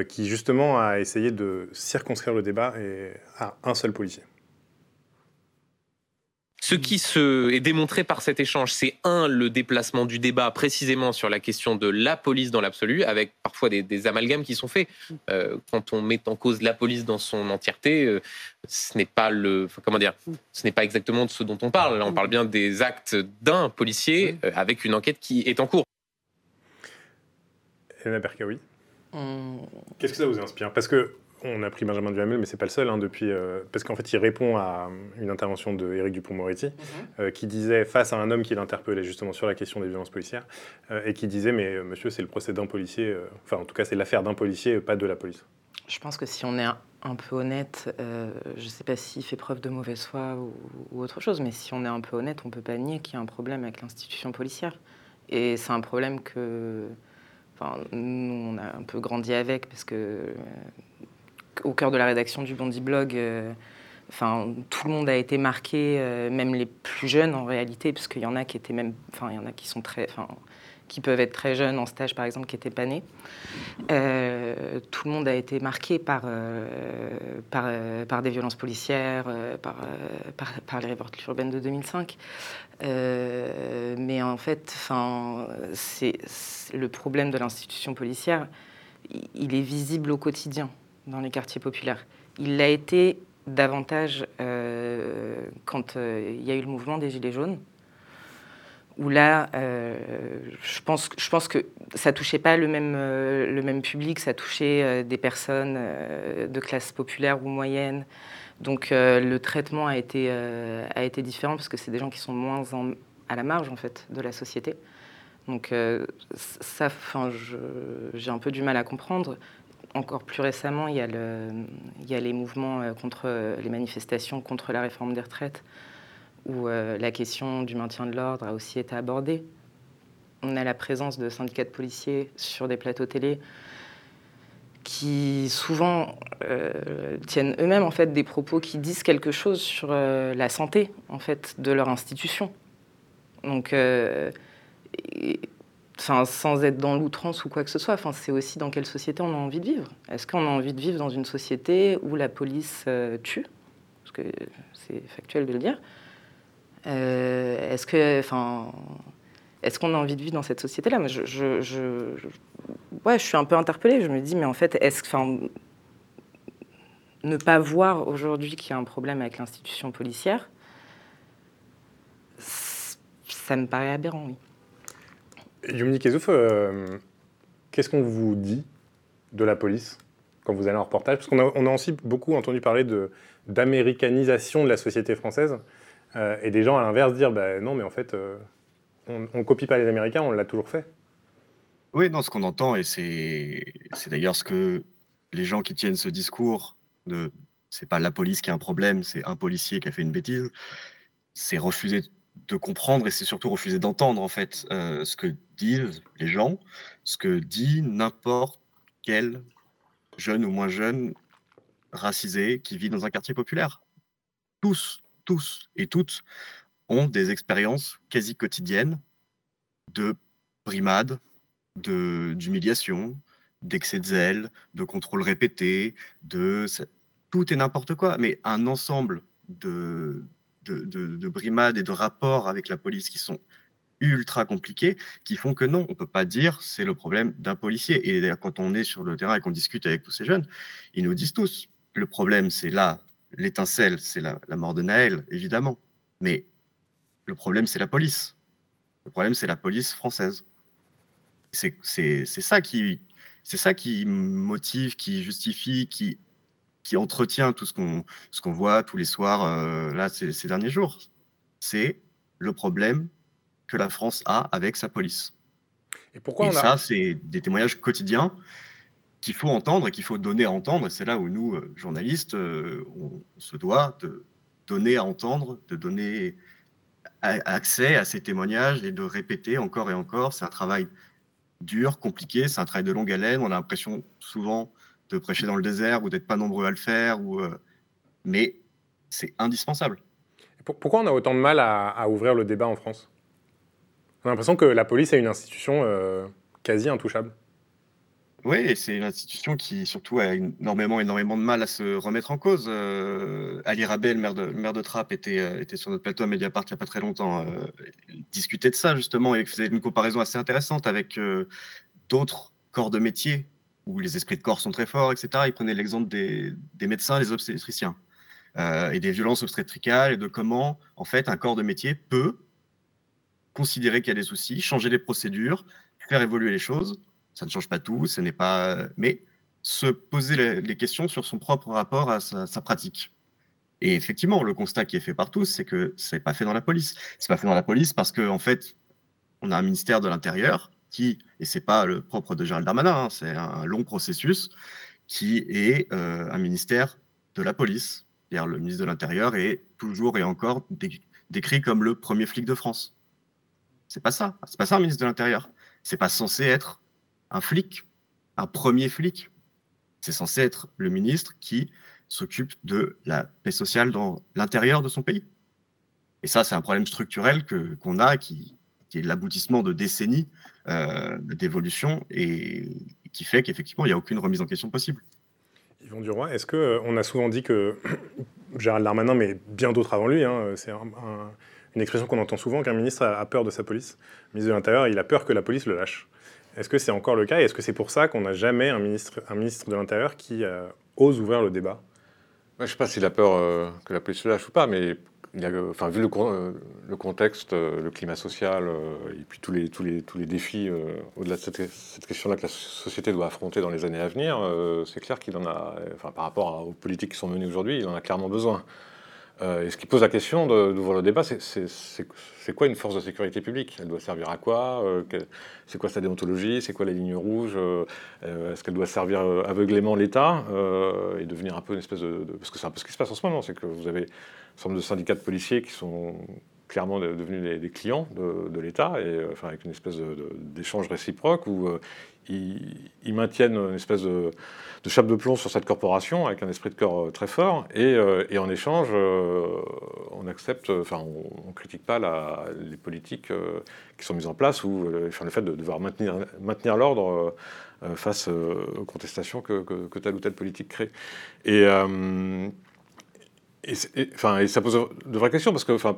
qui justement a essayé de circonscrire le débat à un seul policier. Ce qui se est démontré par cet échange, c'est un, le déplacement du débat précisément sur la question de la police dans l'absolu, avec parfois des, des amalgames qui sont faits. Euh, quand on met en cause la police dans son entièreté, euh, ce n'est pas le, comment dire, ce n'est pas exactement de ce dont on parle. Là, on parle bien des actes d'un policier euh, avec une enquête qui est en cours. Elena Berkaoui Qu'est-ce que ça vous inspire? Parce que on a pris Benjamin Duhamel, mais c'est pas le seul hein, depuis. euh, parce qu'en fait, il répond à une intervention de Éric Dupond-Moretti, euh, qui disait face à un homme qui l'interpellait justement sur la question des violences policières, euh, et qui disait mais monsieur, c'est le procès d'un policier. Enfin, en tout cas, c'est l'affaire d'un policier, pas de la police. Je pense que si on est un, un peu honnête, je ne sais pas s'il fait preuve de mauvaise foi ou, ou autre chose, mais si on est un peu honnête, on ne peut pas nier qu'il y a un problème avec l'institution policière. Et c'est un problème que enfin, nous, on a un peu grandi avec, parce que au cœur de la rédaction du Bondi Blog, euh, enfin, tout le monde a été marqué, euh, même les plus jeunes en réalité, parce qu'il y en a qui étaient même, enfin, il y en a qui sont très, enfin, qui peuvent être très jeunes en stage, par exemple, qui n'étaient pas nés. Euh, tout le monde a été marqué par, par, des violences policières, par, par, les révoltes urbaines de 2005. mais en fait, c'est le problème de l'institution policière, il est visible au quotidien dans les quartiers populaires. Il l'a été davantage quand il y a eu le mouvement des Gilets jaunes où là, euh, je, pense, que ça touchait pas le même, euh, le même public, ça touchait euh, des personnes de classe populaire ou moyenne. Donc le traitement a été, a été différent parce que c'est des gens qui sont moins à la marge en fait de la société. Donc ça, j'ai un peu du mal à comprendre. Encore plus récemment, il y a, les mouvements contre les manifestations contre la réforme des retraites où euh, la question du maintien de l'ordre a aussi été abordée. On a la présence de syndicats de policiers sur des plateaux télé qui souvent euh, tiennent eux-mêmes en fait des propos qui disent quelque chose sur euh, la santé en fait de leur institution. Donc, sans être dans l'outrance ou quoi que ce soit, enfin, c'est aussi dans quelle société on a envie de vivre. Est-ce qu'on a envie de vivre dans une société où la police tue? Parce que c'est factuel de le dire. Euh, est-ce que, enfin, est-ce qu'on a envie de vivre dans cette société-là? Je, je, ouais, je suis un peu interpellée. Je me dis, mais en fait, est-ce, ne pas voir aujourd'hui qu'il y a un problème avec l'institution policière, ça me paraît aberrant, oui. Yumni Kezouf, euh, qu'est-ce qu'on vous dit de la police quand vous allez en reportage? Parce qu'on a, aussi beaucoup entendu parler de, d'américanisation de la société française. Euh, et des gens, à l'inverse, dire bah, non, mais en fait, euh, on ne copie pas les Américains, on l'a toujours fait. Oui, non, ce qu'on entend, et c'est d'ailleurs ce que les gens qui tiennent ce discours de c'est pas la police qui a un problème, c'est un policier qui a fait une bêtise, c'est refuser de comprendre et c'est surtout refuser d'entendre en fait euh, ce que disent les gens, ce que dit n'importe quel jeune ou moins jeune racisé qui vit dans un quartier populaire. Tous, tous et toutes ont des expériences quasi quotidiennes de brimade, d'humiliation, d'excès de zèle, de contrôle répété, de tout et n'importe quoi, mais un ensemble de, de, de, brimades et de rapports avec la police qui sont ultra compliqués, qui font que non, on peut pas dire c'est le problème d'un policier. Et quand on est sur le terrain et qu'on discute avec tous ces jeunes, ils nous disent tous, le problème c'est là, l'étincelle, c'est la, mort de Naël, évidemment. Mais le problème, c'est la police. Le problème, c'est la police française. C'est ça qui, c'est ça qui motive, qui justifie, qui, qui entretient tout ce qu'on ce qu'on voit tous les soirs euh, là ces, derniers jours. C'est le problème que la France a avec sa police. Et pourquoi ça, c'est des témoignages quotidiens qu'il faut entendre et qu'il faut donner à entendre. C'est là où nous, euh, journalistes, euh, on, se doit de donner à entendre, de donner accès à ces témoignages et de répéter encore et encore. C'est un travail dur, compliqué, c'est un travail de longue haleine. On a l'impression souvent de prêcher dans le désert ou d'être pas nombreux à le faire, ou, euh, mais c'est indispensable. Pourquoi on a autant de mal à, ouvrir le débat en France? On a l'impression que la police est une institution quasi intouchable. Oui, c'est une institution qui surtout a énormément, énormément de mal à se remettre en cause. Euh, Ali Rabel, le maire de, maire de Trappes, était, euh, était sur notre plateau à Mediapart il n'y a pas très longtemps. Euh, il discutait de ça justement et faisait une comparaison assez intéressante avec d'autres corps de métier où les esprits de corps sont très forts, etc. Il prenait l'exemple des, médecins, des obstétriciens et des violences obstétricales et de comment en fait un corps de métier peut considérer qu'il y a des soucis, changer les procédures, faire évoluer les choses ça ne change pas tout, ce n'est pas. Mais se poser les questions sur son propre rapport à sa, pratique. Et effectivement, le constat qui est fait par tous, c'est que c'est pas fait dans la police. C'est pas fait dans la police parce qu'en en fait, on a un ministère de l'Intérieur qui, et c'est pas le propre de Gérald Darmanin, hein, c'est un long processus, qui est euh, un ministère de la police. le ministre de l'Intérieur est toujours et encore décrit comme le premier flic de France. C'est pas ça. C'est pas ça un ministre de l'Intérieur. C'est pas censé être un flic, un premier flic. C'est censé être le ministre qui s'occupe de la paix sociale dans l'intérieur de son pays. Et ça, c'est un problème structurel que, qu'on a qui qui est l'aboutissement de décennies d'évolution et qui fait qu'effectivement, il n'y a aucune remise en question possible. Yvon Duroy, est-ce qu'on a souvent dit que Gérald Darmanin, mais bien d'autres avant lui, hein, c'est une expression qu'on entend souvent qu'un ministre a peur de sa police. Le ministre de l'Intérieur, il a peur que la police le lâche. Est-ce que c'est encore le cas et est-ce que c'est pour ça qu'on n'a jamais un ministre, un ministre de l'Intérieur qui ose ouvrir le débat? Je ne sais pas s'il a peur que la police le lâche ou pas, mais enfin, vu le, le, contexte, euh, le climat social euh, et puis tous les, les, les défis euh, au-delà de cette, question-là que la société doit affronter dans les années à venir, c'est clair qu'il en a, enfin, par rapport aux politiques qui sont menées aujourd'hui, il en a clairement besoin. et ce qui pose la question d'ouvrir le débat, c'est quoi une force de sécurité publique? Elle doit servir à quoi? C'est quoi sa déontologie? C'est quoi la ligne rouge? Est-ce qu'elle doit servir aveuglément l'État? Et devenir un peu une espèce de, Parce que c'est un peu ce qui se passe en ce moment, c'est que vous avez certain de syndicats de policiers qui sont clairement devenus des, clients de, l'État, et euh, enfin, avec une espèce d'échange réciproque où euh, ils, maintiennent une espèce de, chape de plomb sur cette corporation avec un esprit de corps euh, très fort, et, en échange, on accepte, enfin, on ne critique pas les politiques qui sont mises en place ou le fait de devoir maintenir, maintenir l'ordre. face aux contestations que, que, telle ou telle politique crée. Et, et, enfin, ça pose de vraies questions parce que, enfin,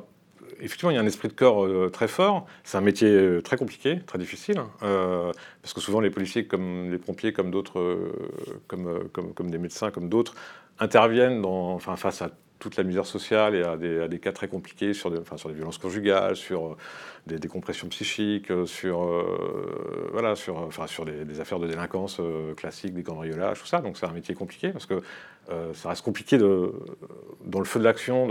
effectivement, il y a un esprit de corps euh, très fort. C'est un métier euh, très compliqué, très difficile, hein. euh, parce que souvent les policiers, comme les pompiers, comme d'autres, comme, comme, des médecins, comme d'autres, interviennent enfin, face à toute la misère sociale et à des, des cas très compliqués sur des, enfin, sur des violences conjugales, sur des décompressions psychiques, sur, voilà, sur, enfin, sur des, affaires de délinquance classiques, des cambriolages, tout ça. Donc c'est un métier compliqué parce que ça reste compliqué dans le feu de l'action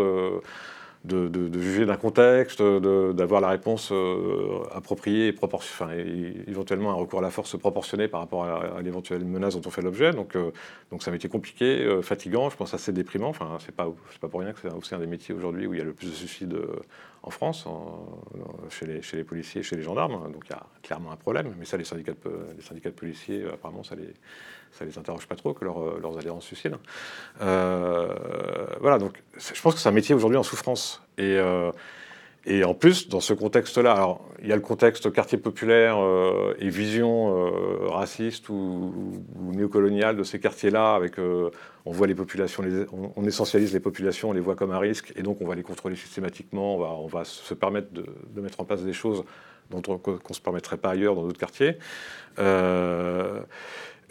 de, juger d'un contexte, d'avoir la réponse euh, appropriée et, éventuellement un recours à la force proportionné par rapport à, l'éventuelle menace dont on fait l'objet. Donc, euh, donc c'est un métier compliqué, fatigant, je pense assez déprimant. Enfin, c'est pas, pas pour rien que c'est aussi un des métiers aujourd'hui où il y a le plus de suicides en France, chez, les, chez, les, policiers et chez les gendarmes. Donc il y a clairement un problème. Mais ça, les syndicats de, les syndicats de policiers, apparemment, ça les, ça les interroge pas trop que leurs adhérents se suicident. Euh, voilà, donc je pense que c'est un métier aujourd'hui en souffrance. Et, euh, et en plus, dans ce contexte-là, alors il y a le contexte quartier populaire euh, et vision raciste ou, néocoloniale de ces quartiers-là, avec on voit les populations, on, essentialise les populations, on les voit comme un risque, et donc on va les contrôler systématiquement, on va, se permettre de, mettre en place des choses dont on ne se permettrait pas ailleurs dans d'autres quartiers.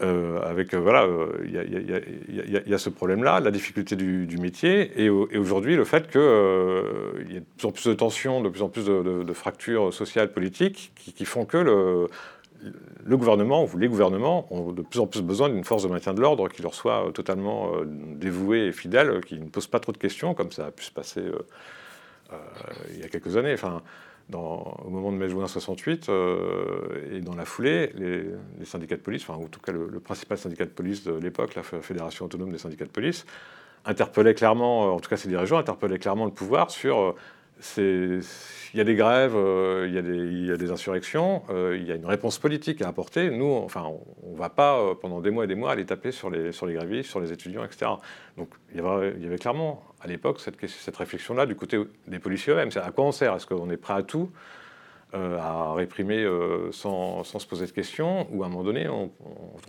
Euh, avec euh, voilà, il y, a ce problème-là, la difficulté du, métier, et, aujourd'hui le fait qu'il euh, y a de plus en plus de tensions, de plus en plus de, fractures sociales, politiques, qui, font que le, le, gouvernement ou les gouvernements ont de plus en plus besoin d'une force de maintien de l'ordre qui leur soit totalement dévouée et fidèle, qui ne pose pas trop de questions, comme ça a pu se passer il y a quelques années. Enfin, au moment de mai-juin 68, euh, et dans la foulée, les, syndicats de police, enfin en tout cas le, principal syndicat de police de l'époque, la Fédération autonome des syndicats de police, interpellait clairement, euh, en tout cas ces dirigeants, interpellaient clairement le pouvoir sur euh, il y a des grèves, il, y a des, il, y a des, insurrections, il y a une réponse politique à apporter. Nous, enfin, on ne va pas pendant des mois et des mois aller taper sur les, grévistes, sur les étudiants, etc. Donc il y avait, clairement à l'époque cette, réflexion-là du côté des policiers eux-mêmes. À quoi on sert? Est-ce qu'on est prêt à tout euh, à réprimer euh, sans, sans, se poser de questions? Ou à un moment donné, en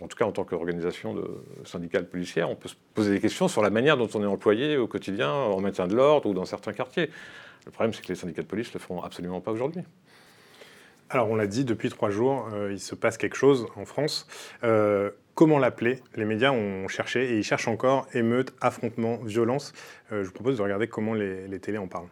tout cas en tant qu'organisation syndicale policière, on peut se poser des questions sur la manière dont on est employé au quotidien en maintien de l'ordre ou dans certains quartiers. Le problème, c'est que les syndicats de police ne le font absolument pas aujourd'hui. Alors, on l'a dit, depuis trois jours, euh, il se passe quelque chose en France. Comment l'appeler? Les médias ont cherché et ils cherchent encore émeute, affrontement, violence. Euh, je vous propose de regarder comment les, les télés en parlent.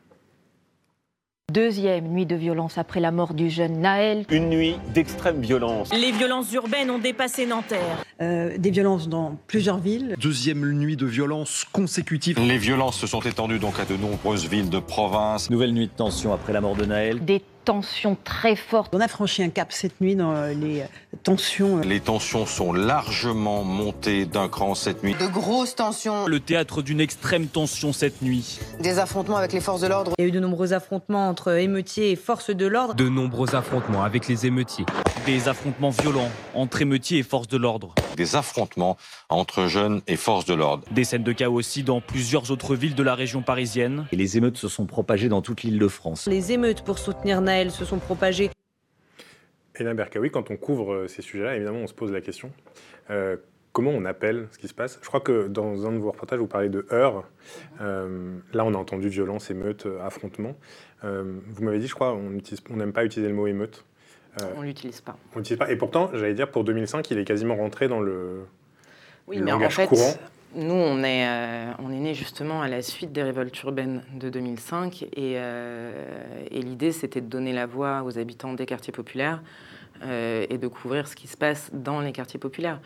Deuxième nuit de violence après la mort du jeune Naël. Une nuit d'extrême violence. Les violences urbaines ont dépassé Nanterre. Euh, des violences dans plusieurs villes. Deuxième nuit de violence consécutive. Les violences se sont étendues donc à de nombreuses villes de province. Nouvelle nuit de tension après la mort de Naël. Des tensions très fortes. On a franchi un cap cette nuit dans les tensions. Les tensions sont largement montées d'un cran cette nuit. De grosses tensions. Le théâtre d'une extrême tension cette nuit. Des affrontements avec les forces de l'ordre. Il y a eu de nombreux affrontements entre émeutiers et forces de l'ordre. De nombreux affrontements avec les émeutiers. Des affrontements violents entre émeutiers et forces de l'ordre. Des affrontements entre jeunes et forces de l'ordre. Des scènes de chaos aussi dans plusieurs autres villes de la région parisienne. Et les émeutes se sont propagées dans toute l'île de France. Les émeutes pour soutenir Naël se sont propagées Hélène Berkaoui, quand on couvre euh, ces sujets-là, évidemment, on se pose la question euh, comment on appelle ce qui se passe? Je crois que dans un de vos reportages, vous parlez de heurts. Euh, là, on a entendu violence, émeute, affrontement. Euh, vous m'avez dit, je crois, on n'aime pas utiliser le mot émeute. Euh, On l'utilise pas. on l'utilise pas. Et pourtant, j'allais dire, pour 2005, il est quasiment rentré dans le, Oui, le mais en langage fait, courant. Nous, on est, euh, on est né justement à la suite des révoltes urbaines de 2005. Et, euh, et l'idée, c'était de donner la voix aux habitants des quartiers populaires euh, et de couvrir ce qui se passe dans les quartiers populaires.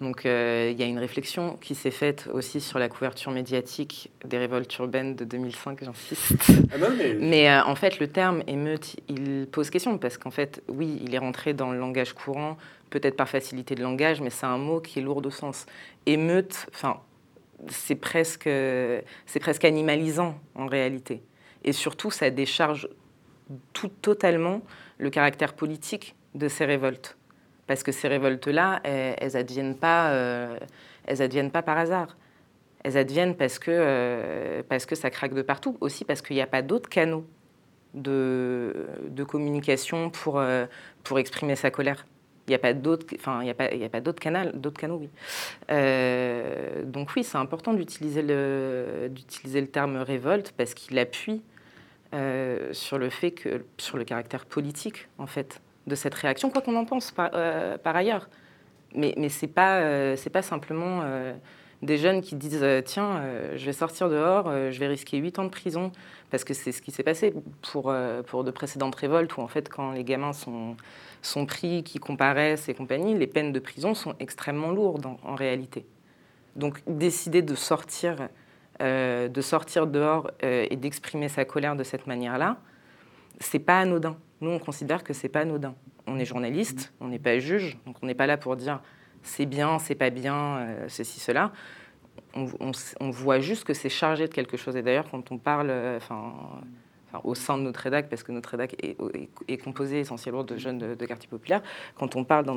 Donc, euh, il y a une réflexion qui s'est faite aussi sur la couverture médiatique des révoltes urbaines de 2005, j'insiste. Ah non, mais- Mais euh, en fait, le terme émeute, il pose question parce qu'en fait, oui, il est rentré dans le langage courant, peut-être par facilité de langage, mais c'est un mot qui est lourd de sens. Émeute, enfin, c'est presque, c'est presque animalisant en réalité. Et surtout, ça décharge tout totalement le caractère politique de ces révoltes. Parce que ces révoltes-là, elles, elles adviennent pas, euh, elles adviennent pas par hasard. Elles adviennent parce que, euh, parce que ça craque de partout. Aussi parce qu'il n'y a pas d'autres canaux de, de communication pour, euh, pour exprimer sa colère. Il n'y a pas d'autres, enfin, il y a pas, d'autres canaux, d'autres canaux, oui. Donc oui, c'est important d'utiliser le, d'utiliser le terme révolte parce qu'il appuie sur le fait que, sur le caractère politique en fait de cette réaction, quoi qu'on en pense par, euh, ailleurs. Mais, mais c'est pas, euh, pas simplement euh, des jeunes qui disent tiens, je vais sortir dehors, je vais risquer 8 ans de prison parce que c'est ce qui s'est passé pour, de précédentes révoltes où en fait quand les gamins sont, pris, qui comparaissent et compagnie, les peines de prison sont extrêmement lourdes en, en réalité. Donc décider de sortir, de sortir dehors et d'exprimer sa colère de cette manière-là, c'est pas anodin. Nous, on considère que c'est pas anodin. On est journaliste, on n'est pas juge, donc on n'est pas là pour dire c'est bien, c'est pas bien, euh, ceci, cela. On, voit juste que c'est chargé de quelque chose. Et d'ailleurs, quand on parle, euh, enfin, au sein de notre rédac, parce que notre rédac est, composé essentiellement de jeunes de, de quartier populaire, quand on parle dans,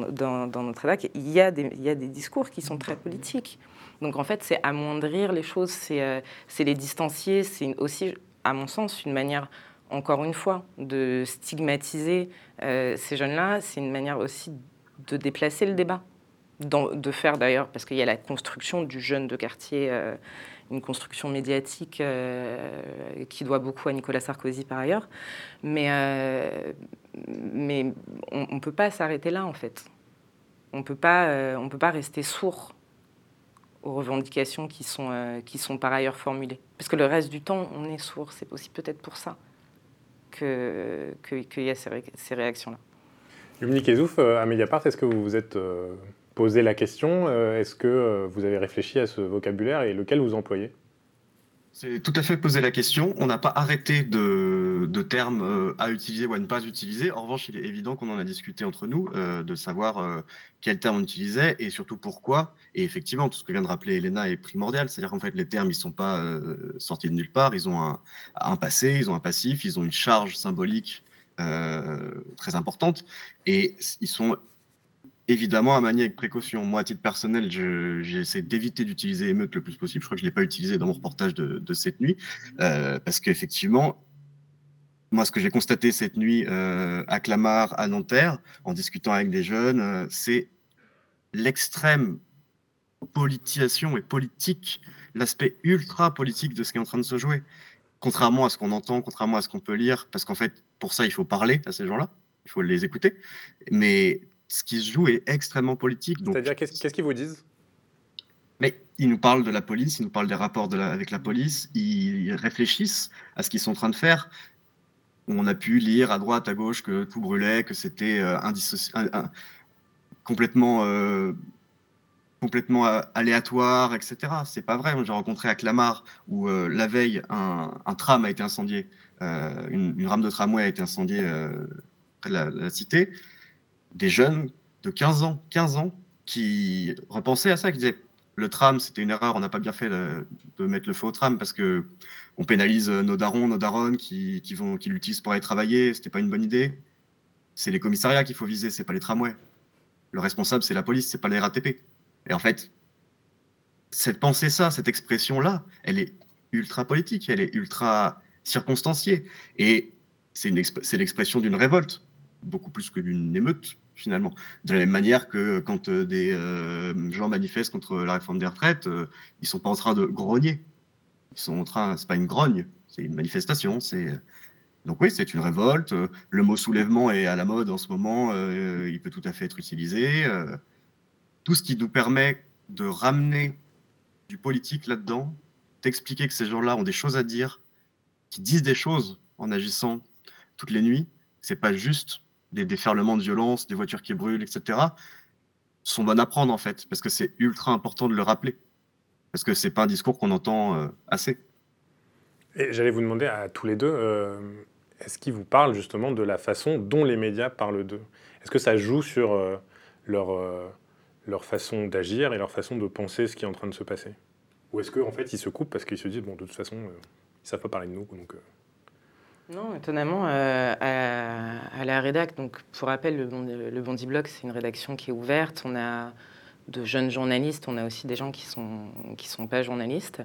notre rédac, il y, a des, discours qui sont très politiques. Donc en fait, c'est amoindrir les choses, c'est euh, les distancier, c'est aussi, à mon sens, une manière, encore une fois, de stigmatiser euh, ces jeunes-là. C'est une manière aussi de déplacer le débat, de faire d'ailleurs, parce qu'il y a la construction du jeune de quartier, euh, une construction médiatique euh, qui doit beaucoup à Nicolas Sarkozy par ailleurs. Mais, on ne peut pas s'arrêter là, en fait. On on peut pas rester sourd aux revendications qui sont, qui sont par ailleurs formulées. Parce que le reste du temps, on est sourd. C'est aussi peut-être pour ça que- que- qu'il y a ces, ces réactions-là. Dominique Ezouf, euh, à Mediapart, est-ce que vous vous êtes euh, posé la question euh, Est-ce que vous avez réfléchi à ce vocabulaire et lequel vous employez? C'est tout à fait poser la question. On n'a pas arrêté de, de termes euh, à utiliser ou à ne pas utiliser. En revanche, il est évident qu'on en a discuté entre nous, euh, de savoir euh, quel terme on utilisait et surtout pourquoi. Et effectivement, tout ce que vient de rappeler Elena est primordial. C'est-à-dire qu'en fait, les termes, ils sont pas sortis de nulle part. Ils ont un, un passé, ils ont un passif, ils ont une charge symbolique très importante. Et ils sont évidemment à manier avec précaution. Moi, à titre personnel, je- j'essaie d'éviter d'utiliser émeute le plus possible. Je crois que je ne l'ai pas utilisé dans mon reportage de, de cette nuit, euh, parce qu'effectivement, moi, ce que j'ai constaté cette nuit euh, à Clamart, à Nanterre, en discutant avec des jeunes, euh, c'est l'extrême politisation et politique, l'aspect ultra politique de ce qui est en train de se jouer. Contrairement à ce qu'on entend, contrairement à ce qu'on peut lire, parce qu'en fait, pour ça, il faut parler à ces gens-là, il faut les écouter. Mais ce qui se joue est extrêmement politique. C'est-à-dire, qu'est-ce qu'ils vous disent? Mais ils nous parlent de la police, ils nous parlent des rapports de la- avec la police, ils réfléchissent à ce qu'ils sont en train de faire. On a pu lire à droite, à gauche que tout brûlait, que c'était euh, complètement, euh, complètement aléatoire, etc. C'est pas vrai. J'ai rencontré à Clamart où euh, la veille, un, un tram a été incendié, une, une rame de tramway a été incendiée près de la, la cité. Des jeunes de 15 ans, 15 ans, qui repensaient à ça, qui disaient le tram, c'était une erreur, on n'a pas bien fait de, mettre le feu au tram parce que on pénalise nos darons, nos daronnes qui, qui vont, qui l'utilisent pour aller travailler, c'était pas une bonne idée. C'est les commissariats qu'il faut viser, c'est pas les tramways. Le responsable, c'est la police, c'est pas les RATP. Et en fait, cette pensée ça, cette expression-là, elle est ultra politique, elle est ultra circonstanciée. Et c'est l'expression d'une révolte. Beaucoup plus que d'une émeute, finalement. De la même manière que quand euh, des euh, gens manifestent contre la réforme des retraites, euh, ils sont pas en train de grogner. Ils sont en train, c'est pas une grogne, c'est une manifestation. C'est donc oui, c'est une révolte. Le mot soulèvement est à la mode en ce moment. euh, il peut tout à fait être utilisé. euh. tout ce qui nous permet de ramener du politique là-dedans, d'expliquer que ces gens-là ont des choses à dire, qui disent des choses en agissant toutes les nuits. C'est pas juste des déferlements de violence, des voitures qui brûlent, etc. sont bonnes à prendre en fait, parce que c'est ultra important de le rappeler, parce que c'est pas un discours qu'on entend euh, assez. Et j'allais vous demander à tous les deux, euh, est-ce qu'ils vous parlent justement de la façon dont les médias parlent d'eux? Est-ce que ça joue sur euh, leur, leur façon d'agir et leur façon de penser ce qui est en train de se passer? Ou est-ce qu'en en fait ils se coupent parce qu'ils se disent, bon, de toute façon, ils savent pas parler de nous donc, Non, étonnamment, euh, à, la rédac, donc pour rappel, le Bondi, c'est une rédaction qui est ouverte. On a de jeunes journalistes, on a aussi des gens qui sont qui sont pas journalistes.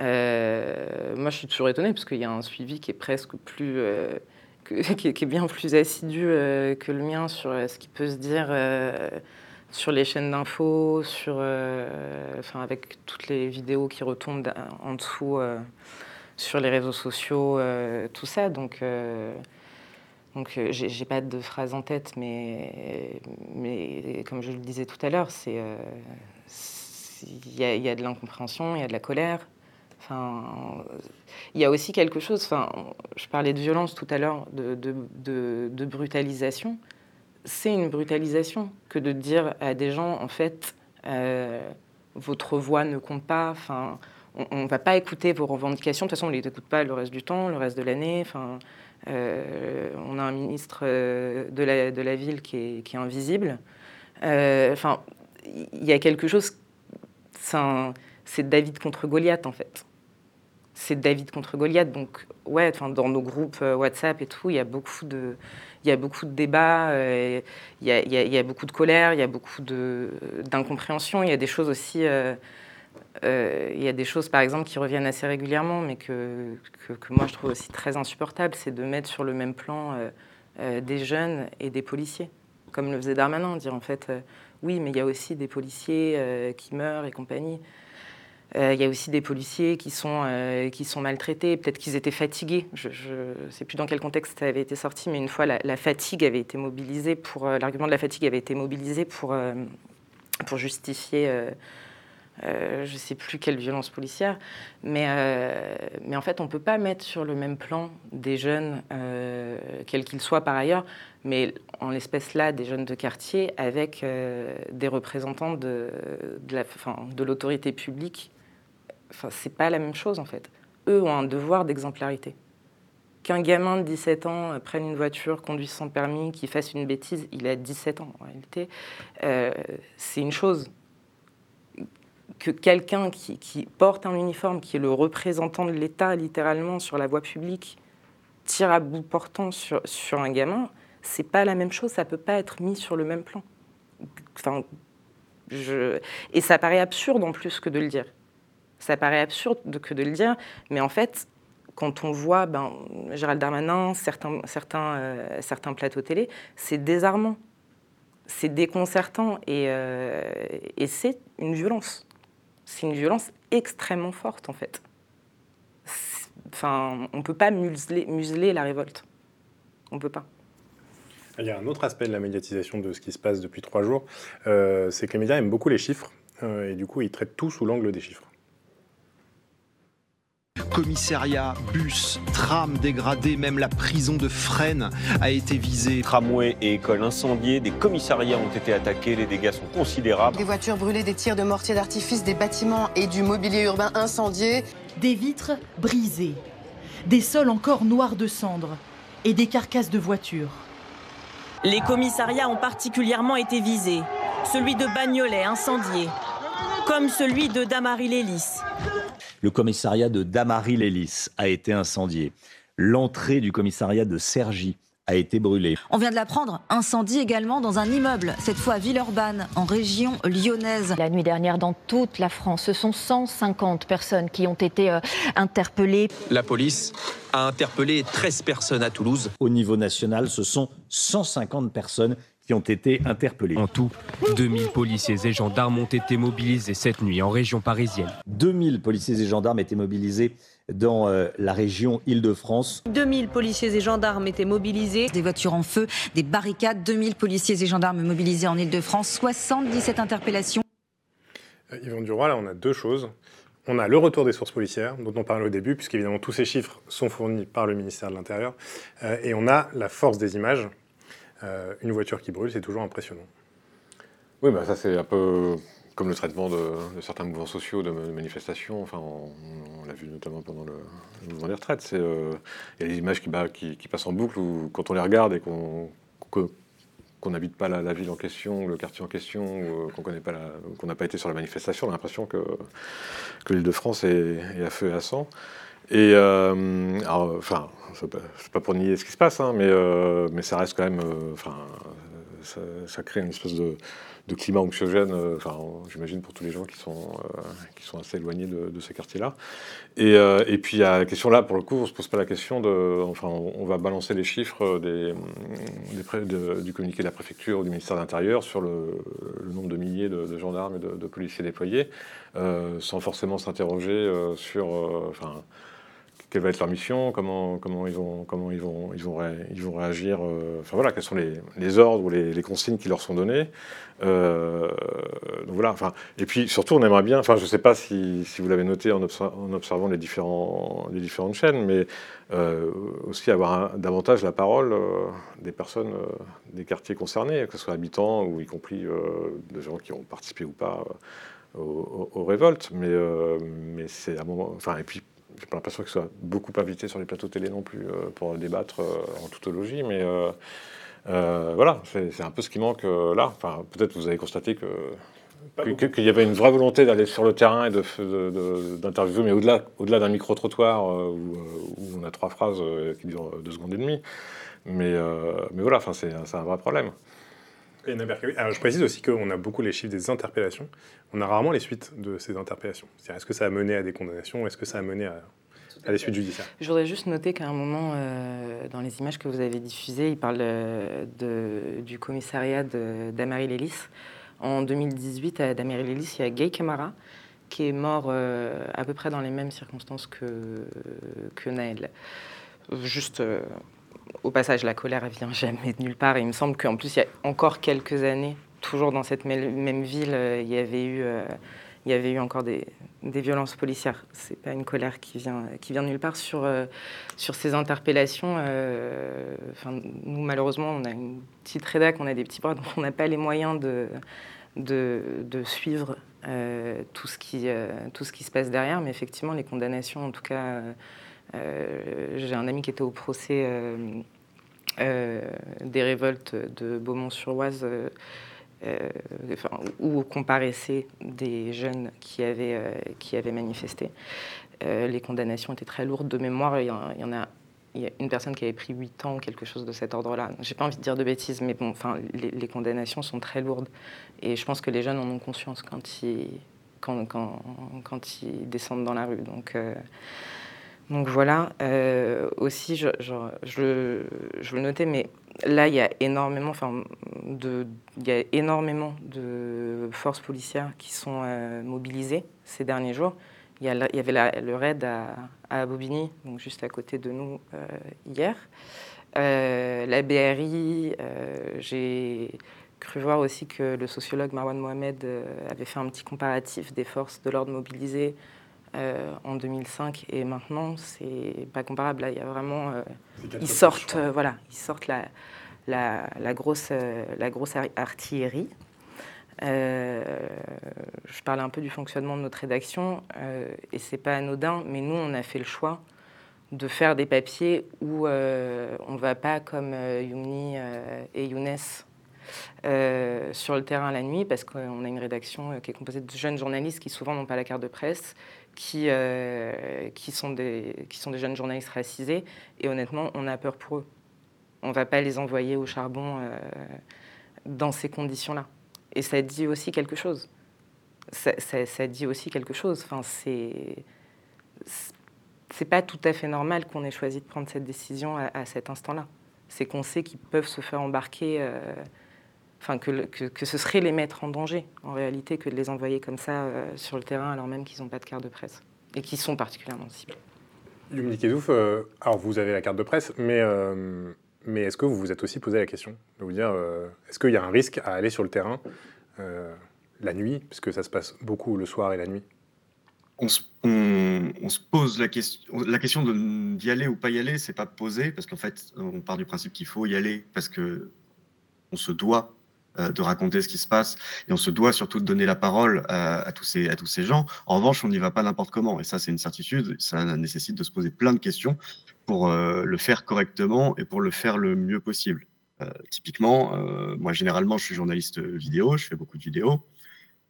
Euh, moi, je suis toujours étonnée parce qu'il y a un suivi qui est presque plus euh, qui, est, bien plus assidu que le mien sur ce qui peut se dire sur les chaînes d'infos, sur avec toutes les vidéos qui retombent en dessous. Sur les réseaux sociaux, euh, tout ça. Donc, euh, donc euh, j'ai pas de phrase en tête, mais, mais comme je le disais tout à l'heure, c'est il y, a- de l'incompréhension, il y a de la colère. Enfin, il y a aussi quelque chose. Enfin, je parlais de violence tout à l'heure, de, de, brutalisation. C'est une brutalisation que de dire à des gens, en fait, votre voix ne compte pas. Enfin, on ne va pas écouter vos revendications. De toute façon, on ne les écoute pas le reste du temps, le reste de l'année. Enfin, euh, on a un ministre euh, de la, ville qui est, invisible. Euh, Enfin, il y a quelque chose. c'est David contre Goliath, en fait. C'est David contre Goliath. Donc, ouais, enfin, dans nos groupes WhatsApp et tout, il y a beaucoup de, il y a beaucoup de débats, il y, a, il y a- beaucoup de colère, il y a beaucoup d'incompréhension. Il y a des choses aussi. Euh, il y a des choses, par exemple, qui reviennent assez régulièrement, mais que, que, moi je trouve aussi très insupportable, c'est de mettre sur le même plan euh, euh, des jeunes et des policiers, comme le faisait Darmanin, dire en fait, oui, mais il y a aussi des policiers qui meurent et compagnie. Il y a aussi des policiers qui sont, qui sont maltraités, peut-être qu'ils étaient fatigués. Je ne sais plus dans quel contexte ça avait été sorti, mais une fois la, fatigue avait été mobilisée pour l'argument de la fatigue avait été mobilisé pour, pour justifier euh, je ne sais plus quelle violence policière, mais, euh, en fait, on ne peut pas mettre sur le même plan des jeunes, euh, quels qu'ils soient par ailleurs, mais en l'espèce là, des jeunes de quartier avec des représentants de, l'autorité publique. Enfin, c'est pas la même chose en fait. Eux ont un devoir d'exemplarité. Qu'un gamin de 17 ans prenne une voiture, conduise sans permis, qu'il fasse une bêtise, il a 17 ans en réalité, c'est une chose que quelqu'un qui, porte un uniforme, qui est le représentant de l'État littéralement sur la voie publique, tire à bout portant sur, un gamin, c'est pas la même chose, ça peut pas être mis sur le même plan. Enfin. Et ça paraît absurde en plus que de le dire. Ça paraît absurde de- que de le dire, mais en fait, quand on voit ben, Gérald Darmanin, certains, certains, euh, certains plateaux télé, c'est désarmant, c'est déconcertant et, euh, et c'est une violence. C'est une violence extrêmement forte en fait. On peut pas museler, la révolte. On peut pas. Il y a un autre aspect de la médiatisation de ce qui se passe depuis trois jours, euh, c'est que les médias aiment beaucoup les chiffres, euh, et du coup ils traitent tout sous l'angle des chiffres. Commissariat, bus, tram dégradé, même la prison de Fresnes a été visée. Tramway et écoles incendiées, des commissariats ont été attaqués, les dégâts sont considérables. Des voitures brûlées, des tirs de mortier d'artifice, des bâtiments et du mobilier urbain incendiés. Des vitres brisées, des sols encore noirs de cendres et des carcasses de voitures. Les commissariats ont particulièrement été visés. Celui de Bagnolet incendié, comme celui de Damary-Lélis. Le commissariat de Damary-Lélis a été incendié. L'entrée du commissariat de Cergy a été brûlée. On vient de l'apprendre, incendie également dans un immeuble, cette fois à Villeurbanne, en région lyonnaise. La nuit dernière, dans toute la France, ce sont 150 personnes qui ont été euh, interpellées. La police a interpellé 13 personnes à Toulouse. Au niveau national, ce sont 150 personnes qui ont été interpellées. En tout, 2000 policiers et gendarmes ont été mobilisés cette nuit en région parisienne. 2000 policiers et gendarmes étaient mobilisés dans euh, la région Île-de-France. 2000 policiers et gendarmes étaient mobilisés. Des voitures en feu, des barricades, 2000 policiers et gendarmes mobilisés en Île-de-France, 77 interpellations. Euh, Yvon Duroy, là, on a deux choses. On a le retour des sources policières, dont on parlait au début, puisqu'évidemment tous ces chiffres sont fournis par le ministère de l'Intérieur. Euh, et on a la force des images. Euh, une voiture qui brûle, c'est toujours impressionnant. Oui, bah ça c'est un peu comme le traitement de, de certains mouvements sociaux, de, manifestations. Enfin, on, l'a vu notamment pendant le, mouvement des retraites. Euh, Il y a des images qui, bah, qui, passent en boucle où quand on les regarde et qu'on n'habite pas la, ville en question, le quartier en question, euh, qu'on qu'on n'a pas été sur la manifestation, on a l'impression que, l'Île-de-France est à feu et à sang. Et euh, enfin, c'est pas, pour nier ce qui se passe, hein, mais, euh, mais ça reste quand même, euh, enfin, ça, crée une espèce de, de climat anxiogène, enfin, j'imagine pour tous les gens qui sont, qui sont assez éloignés de, de ces quartiers-là. Et, et puis, à la question là, pour le coup, on se pose pas la question de, enfin, on, va balancer les chiffres du communiqué de la préfecture ou du ministère de l'Intérieur sur le, nombre de milliers de, gendarmes et de, policiers déployés, sans forcément s'interroger sur, enfin, quelle va être leur mission, comment, comment ils vont, comment ils vont, ils vont, ils vont réagir, euh, voilà, quels sont les, les ordres ou les, les consignes qui leur sont donnés. Euh, donc voilà, et puis surtout, on aimerait bien, enfin, je ne sais pas si, si vous l'avez noté en, obser- en observant les, différents, les différentes chaînes, mais euh, aussi avoir davantage la parole des personnes des quartiers concernés, que ce soit habitants ou y compris euh, de gens qui ont participé ou pas aux, révoltes. Mais, mais c'est un moment, enfin, et puis j'ai pas l'impression qu'ils soient beaucoup invités sur les plateaux télé non plus euh, pour débattre euh, en tautologie, mais euh, voilà, c'est un peu ce qui manque là. Enfin, peut-être vous avez constaté que qu'il y avait une vraie volonté d'aller sur le terrain et d'interviewer, mais au-delà au-delà d'un micro-trottoir où, où on a trois phrases qui durent deux secondes et demie. Mais, euh, mais voilà, c'est un vrai problème. Alors, je précise aussi qu'on a beaucoup les chiffres des interpellations. On a rarement les suites de ces interpellations. C'est-à-dire, est-ce que ça a mené à des condamnations Est-ce que ça a mené à, à des suites judiciaires? Je voudrais juste noter qu'à un moment, euh, dans les images que vous avez diffusées, il parle euh, de- du commissariat de- d'Amaryl-Ellis. En 2018, à Damaryl-Ellis, il y a Gay Camara qui est mort euh, à peu près dans les mêmes circonstances que, que Naël. Juste euh, au passage, la colère, elle vient jamais de nulle part. Et il me semble qu'en plus, il y a encore quelques années, toujours dans cette même, ville, euh, il y avait eu, euh, il y avait eu encore des, violences policières. C'est pas une colère qui vient, de nulle part sur, euh, ces interpellations. nous, malheureusement, on a une petite rédac, on a des petits bras, donc on n'a pas les moyens de, suivre tout, ce qui, se passe derrière. Mais effectivement, les condamnations, en tout cas, j'ai un ami qui était au procès euh, euh, des révoltes de Beaumont-sur-Oise. euh, euh, enfin, où comparaissaient des jeunes qui avaient, euh, qui avaient manifesté. Euh, les condamnations étaient très lourdes de mémoire. Il y, a, une personne qui avait pris 8 ans, quelque chose de cet ordre-là. J'ai pas envie de dire de bêtises, mais bon, enfin, les, condamnations sont très lourdes. Et je pense que les jeunes en ont conscience quand ils, quand, quand, quand ils descendent dans la rue. Donc, euh, donc voilà. Euh, aussi, je, je, je, le noter, mais là, il y a énormément, enfin, de, il y a énormément de forces policières qui sont euh, mobilisées ces derniers jours. Il y, avait le raid à, Bobigny, donc juste à côté de nous euh, hier. La BRI, j'ai cru voir aussi que le sociologue Marwan Mohamed avait fait un petit comparatif des forces de l'ordre mobilisées euh, en 2005 et maintenant, c'est pas comparable. Là, il y a vraiment, euh, ils sortent, euh, voilà, ils sortent la, la, la grosse, la grosse ar- artillerie. Je parlais un peu du fonctionnement de notre rédaction et c'est pas anodin, mais nous, on a fait le choix de faire des papiers où on ne va pas comme Youmni et Younes euh, sur le terrain la nuit, parce qu'on a une rédaction qui est composée de jeunes journalistes qui souvent n'ont pas la carte de presse, qui, euh, qui, sont des, qui sont des jeunes journalistes racisés, et honnêtement, on a peur pour eux. On ne va pas les envoyer au charbon euh, dans ces conditions-là. Et ça dit aussi quelque chose. Ça, ça- ça dit aussi quelque chose. Enfin, c'est... c'est- pas tout à fait normal qu'on ait choisi de prendre cette décision à, à cet instant-là. C'est qu'on sait qu'ils peuvent se faire embarquer, euh, enfin que, que, que ce serait les mettre en danger en réalité que de les envoyer comme ça euh, sur le terrain alors même qu'ils n'ont pas de carte de presse et qui sont particulièrement ciblés. Yumi Kedouf, euh, alors vous avez la carte de presse, mais, euh, mais est-ce que vous vous êtes aussi posé la question de vous dire, euh, est-ce qu'il y a un risque à aller sur le terrain euh, la nuit, puisque ça se passe beaucoup le soir et la nuit? On se, on- on se pose la question, la question de- d'y aller ou pas y aller, c'est pas posé parce qu'en fait, on part du principe qu'il faut y aller parce que on se doit de raconter ce qui se passe et on se doit surtout de donner la parole à, à tous ces à tous ces gens. En revanche, on n'y va pas n'importe comment et ça, c'est une certitude. Ça nécessite de se poser plein de questions pour euh, le faire correctement et pour le faire le mieux possible. Euh, typiquement, euh, moi généralement, je suis journaliste vidéo, je fais beaucoup de vidéos.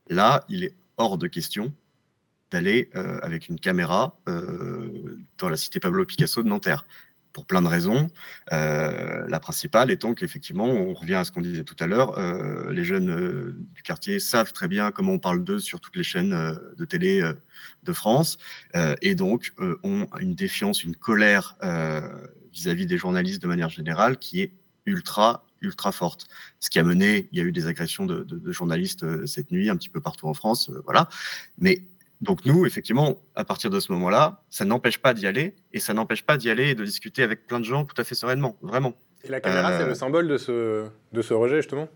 Là, il est hors de question d'aller euh, avec une caméra euh, dans la cité Pablo Picasso de Nanterre. Pour plein de raisons. Euh, la principale étant qu'effectivement, on revient à ce qu'on disait tout à l'heure, euh, les jeunes euh, du quartier savent très bien comment on parle d'eux sur toutes les chaînes de télé de France, et donc ont une défiance, une colère vis-à-vis des journalistes de manière générale qui est ultra, ultra forte. Ce qui a mené, il y a eu des agressions de, de- journalistes cette nuit, un petit peu partout en France, voilà. Mais donc nous, effectivement, à partir de ce moment-là, ça n'empêche pas d'y aller, et ça n'empêche pas d'y aller et de discuter avec plein de gens tout à fait sereinement, vraiment. Et la caméra, c'est Euh, le symbole de ce, de ce rejet, justement?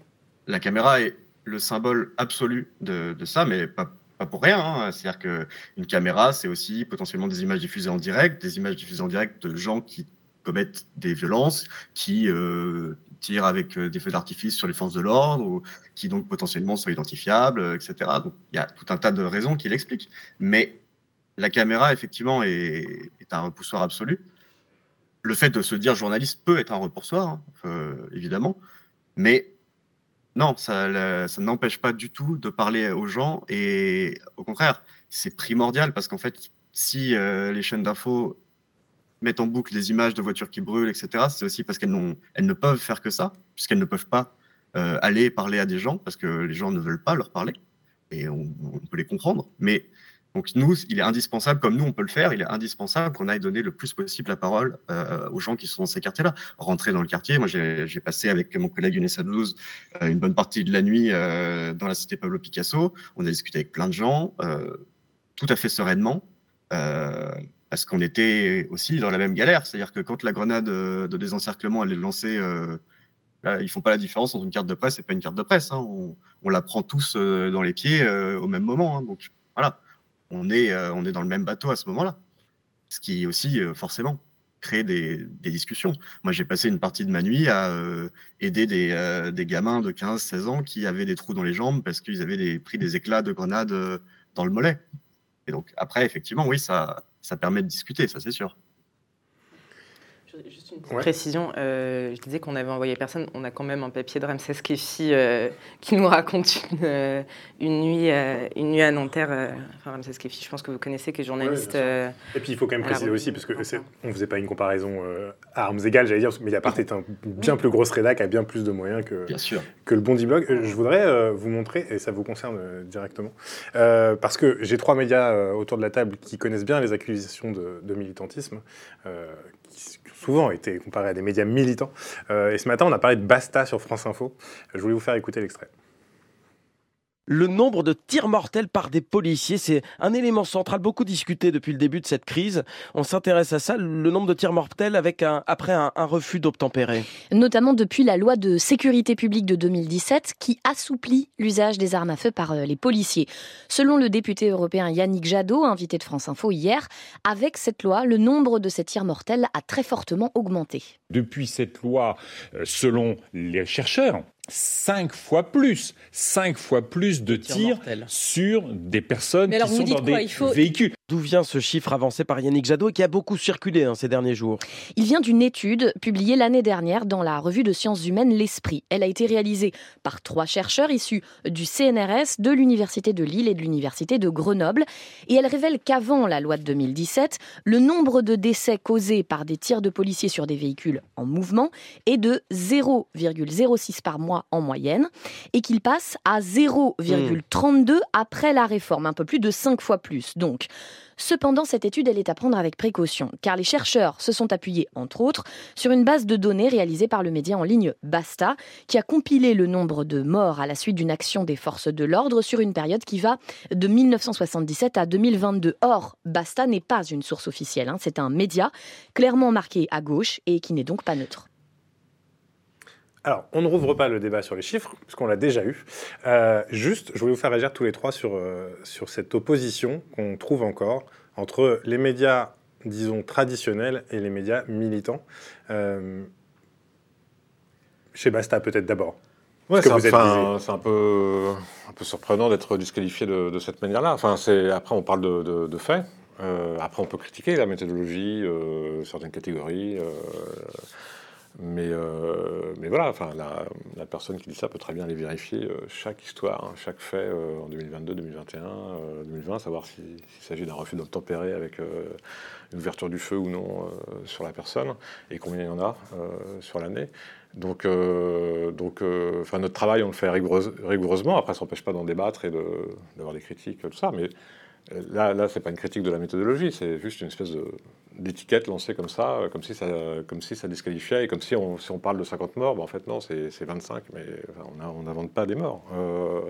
La caméra est le symbole absolu de, de ça, mais pas, pas pour rien. hein. C'est-à-dire qu'une caméra, c'est aussi potentiellement des images diffusées en direct, des images diffusées en direct de gens qui commettent des violences, qui euh, tirent avec euh, des feux d'artifice sur les forces de l'ordre, qui donc potentiellement sont identifiables, euh, etc. Donc il y a tout un tas de raisons qui l'expliquent. Mais la caméra, effectivement, est, un repoussoir absolu. Le fait de se dire journaliste peut être un repoussoir, hein, euh, évidemment, mais non, ça, n'empêche pas du tout de parler aux gens et au contraire, c'est primordial parce qu'en fait, si les chaînes d'infos mettent en boucle des images de voitures qui brûlent, etc., c'est aussi parce qu'elles ne peuvent faire que ça, puisqu'elles ne peuvent pas euh, aller parler à des gens parce que les gens ne veulent pas leur parler et on, peut les comprendre. Mais donc nous, il est indispensable, comme nous on peut le faire, il est indispensable qu'on aille donner le plus possible la parole euh, aux gens qui sont dans ces quartiers-là. Rentrer dans le quartier, moi j'ai passé avec mon collègue Younes Ablouz euh, une bonne partie de la nuit euh, dans la cité Pablo Picasso. On a discuté avec plein de gens, tout à fait sereinement, parce qu'on était aussi dans la même galère. C'est-à-dire que quand la grenade euh, de désencerclement elle est lancée, euh, là, ils font pas la différence entre une carte de presse et pas une carte de presse. hein. On, la prend tous euh, dans les pieds euh, au même moment. hein. Donc voilà, on est, on est dans le même bateau à ce moment-là. Ce qui aussi, forcément, crée des, discussions. Moi, j'ai passé une partie de ma nuit à aider des, gamins de 15-16 ans qui avaient des trous dans les jambes parce qu'ils avaient pris des éclats de grenades dans le mollet. Et donc, après, effectivement, oui, ça, ça permet de discuter, ça c'est sûr. Juste une petite précision, euh, je disais qu'on avait envoyé personne, on a quand même un papier de Ramsès Kefi euh, qui nous raconte une, euh, une nuit, euh, une nuit à Nanterre. enfin, Ramsès Kefi, je pense que vous connaissez, qui est journaliste. euh, Et puis il faut quand même la préciser aussi, parce que on ne faisait pas une comparaison euh, à armes égales, j'allais dire, mais Mediapart est un bien plus grosse rédac, a bien plus de moyens que, que le Bondi Blog. Je voudrais euh, vous montrer, et ça vous concerne euh, directement, euh, parce que j'ai trois médias euh, autour de la table qui connaissent bien les accusations de, de militantisme, euh, qui souvent été comparés à des médias militants. Euh, et ce matin, on a parlé de Basta sur France Info. Je voulais vous faire écouter l'extrait. Le nombre de tirs mortels par des policiers, c'est un élément central, beaucoup discuté depuis le début de cette crise. On s'intéresse à ça, le nombre de tirs mortels avec un, après un, un refus d'obtempérer. notamment depuis la loi de sécurité publique de 2017 qui assouplit l'usage des armes à feu par euh, les policiers. Selon le député européen Yannick Jadot, invité de France Info hier, avec cette loi, le nombre de ces tirs mortels a très fortement augmenté. Depuis cette loi, euh, selon les chercheurs, cinq fois plus, cinq fois plus de tirs sur des personnes Mais alors, qui vous sont dites dans quoi des Il faut- véhicules. D'où vient ce chiffre avancé par Yannick Jadot et qui a beaucoup circulé hein, ces derniers jours Il vient d'une étude publiée l'année dernière dans la revue de sciences humaines L'Esprit. Elle a été réalisée par trois chercheurs issus du CNRS, de l'Université de Lille et de l'Université de Grenoble. Et elle révèle qu'avant la loi de 2017, le nombre de décès causés par des tirs de policiers sur des véhicules en mouvement est de 0,06 par mois mois en moyenne, et qu'il passe à 0,32 après la réforme, un peu plus de 5 fois plus. Donc, Cependant, cette étude, elle est à prendre avec précaution, car les chercheurs se sont appuyés, entre autres, sur une base de données réalisée par le média en ligne Basta, qui a compilé le nombre de morts à la suite d'une action des forces de l'ordre sur une période qui va de 1977 à 2022. Or, Basta n'est pas une source officielle, hein. c'est un média clairement marqué à gauche et qui n'est donc pas neutre. Alors, on ne rouvre pas le débat sur les chiffres, puisqu'on l'a déjà eu. Euh, juste, je voulais vous faire réagir tous les trois sur, euh, sur cette opposition qu'on trouve encore entre les médias, disons, traditionnels et les médias militants. Euh, chez Basta, peut-être d'abord. Ouais, c'est un, un, peu, un peu surprenant d'être disqualifié de, de cette manière-là. Enfin, après, on parle de, de, de faits. après, on peut critiquer la méthodologie, certaines catégories. Mais, euh, mais voilà, enfin, la, personne qui dit ça peut très bien aller vérifier euh, chaque histoire, hein, chaque fait euh, en 2022, 2021, 2020, savoir s'il s'agit d'un refus d'obtempérer avec une ouverture du feu ou non sur la personne et combien il y en a sur l'année. Donc, donc notre travail, on le fait rigoureusement. Après, ça n'empêche pas d'en débattre et d'avoir des critiques, tout ça. Mais là, là c'est pas une critique de la méthodologie, c'est juste une espèce d'étiquette lancée comme ça, euh, comme si ça, comme si ça disqualifiait, et comme si on, si on parle de 50 morts, ben en fait non, c'est 25, mais on n'invente pas des morts. Euh,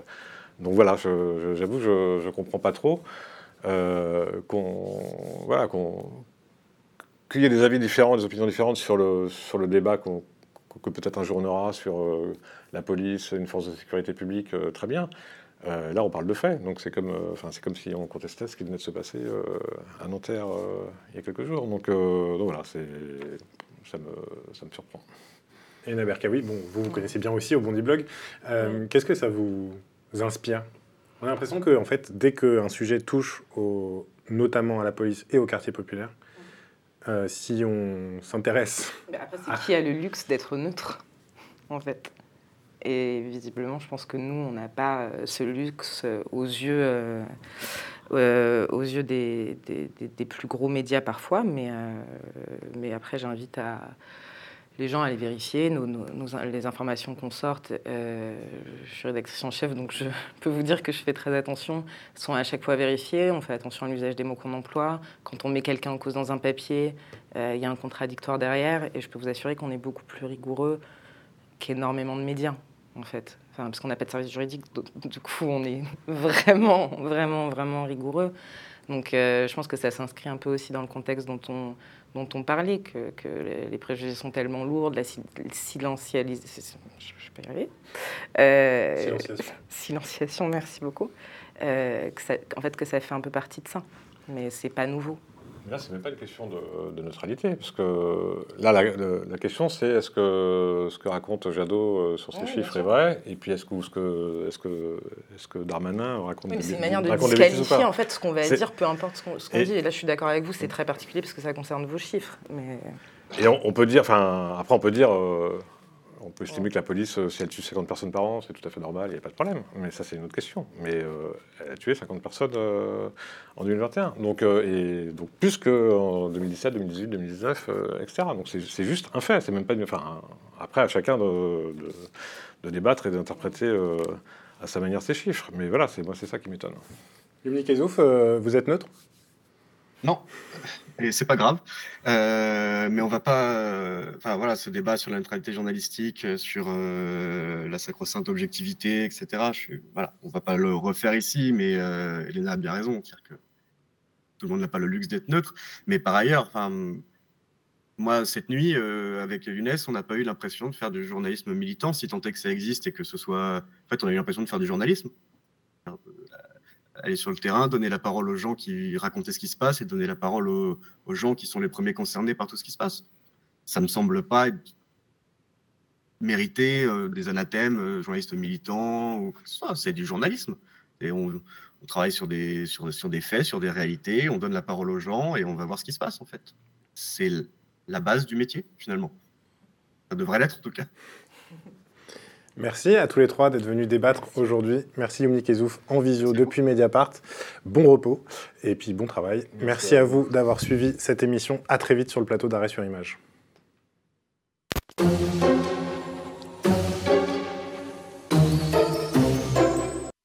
donc voilà, j'avoue, je ne comprends pas trop euh, qu'on voilà, qu'il y ait des avis différents, des opinions différentes sur le, sur le débat que peut-être un jour on aura sur la police, une force de sécurité publique, très bien. Euh, là, on parle de faits, donc c'est comme, euh, enfin, c'est comme si on contestait ce qui venait de se passer euh, à Nanterre il y a quelques jours. Donc, donc voilà, c'est, ça, me, ça me surprend. Et Naberkawi, bon, vous vous connaissez bien aussi au Bondi Blog. Qu'est-ce que ça vous inspire? On a l'impression que, en fait, dès qu'un sujet touche au, notamment à la police et au quartier populaire, si on s'intéresse. Après, c'est qui a le luxe d'être neutre, en fait? Et visiblement, je pense que nous, on n'a pas euh, ce luxe euh, aux yeux, euh, aux yeux des, plus gros médias parfois. Mais, après, j'invite les gens à aller vérifier les informations qu'on sorte. je suis rédactrice en chef, donc je peux vous dire que je fais très attention. Elles sont à chaque fois vérifiées. On fait attention à l'usage des mots qu'on emploie. Quand on met quelqu'un en cause dans un papier, il y a un contradictoire derrière. Et je peux vous assurer qu'on est beaucoup plus rigoureux qu'énormément de médias en fait. Enfin, parce qu'on n'a pas de service juridique, du coup, on est vraiment, vraiment, vraiment rigoureux. Donc, euh, je pense que ça s'inscrit un peu aussi dans le contexte dont on, dont on parlait, que, que les préjugés sont tellement lourds, la silencialisation. Je, je peux y arriver. Euh, silenciation. silenciation. merci beaucoup. Euh, que ça, en fait, que ça fait un peu partie de ça. Mais c'est pas nouveau. Là, c'est même pas une question de, neutralité, parce que là, la, question, c'est est-ce que ce que raconte Jadot euh, sur ces chiffres est vrai, et puis est-ce que, ce que, est-ce que, est-ce que Darmanin raconte oui, C'est une manière de disqualifier en fait ce qu'on va dire, peu importe ce qu'on dit. Et là, je suis d'accord avec vous, c'est très particulier parce que ça concerne vos chiffres. Mais... Et on, peut dire, enfin, après, on peut dire. Euh, on peut estimer que la police, euh, si elle tue 50 personnes par an, c'est tout à fait normal, il n'y a pas de problème. Mais ça, c'est une autre question. Mais euh, elle a tué 50 personnes euh, en 2021. Donc, et, donc plus qu'en 2017, 2018, 2019, etc. Donc c'est juste un fait. C'est même pas. Enfin, après, à chacun de, débattre et d'interpréter à sa manière ces chiffres. Mais voilà, c'est moi, c'est ça qui m'étonne. Dominique Ezouf, vous êtes neutre? Non et c'est pas grave. Euh, mais on va pas. Euh, enfin voilà, ce débat sur la neutralité journalistique, euh, sur la sacro-sainte objectivité, etc. Voilà, on va pas le refaire ici, mais Elena a bien raison, dire que tout le monde n'a pas le luxe d'être neutre. Mais par ailleurs. Moi, cette nuit, avec Younes, on n'a pas eu l'impression de faire du journalisme militant, si tant est que ça existe et que ce soit. En fait, on a eu l'impression de faire du journalisme aller sur le terrain, donner la parole aux gens qui racontaient ce qui se passe et donner la parole aux, gens qui sont les premiers concernés par tout ce qui se passe. Ça me semble pas mériter euh, des anathèmes, euh, journalistes militants, ça. C'est du journalisme. Et on, travaille sur des, sur, sur, des faits, sur des réalités, on donne la parole aux gens et on va voir ce qui se passe en fait. C'est la base du métier finalement. Ça devrait l'être en tout cas. Merci à tous les trois d'être venus débattre aujourd'hui. Merci Yomni Kezouf en visio depuis Mediapart. Bon repos et puis bon travail. Merci, à vous d'avoir suivi cette émission. À très vite sur le plateau d'arrêt sur image.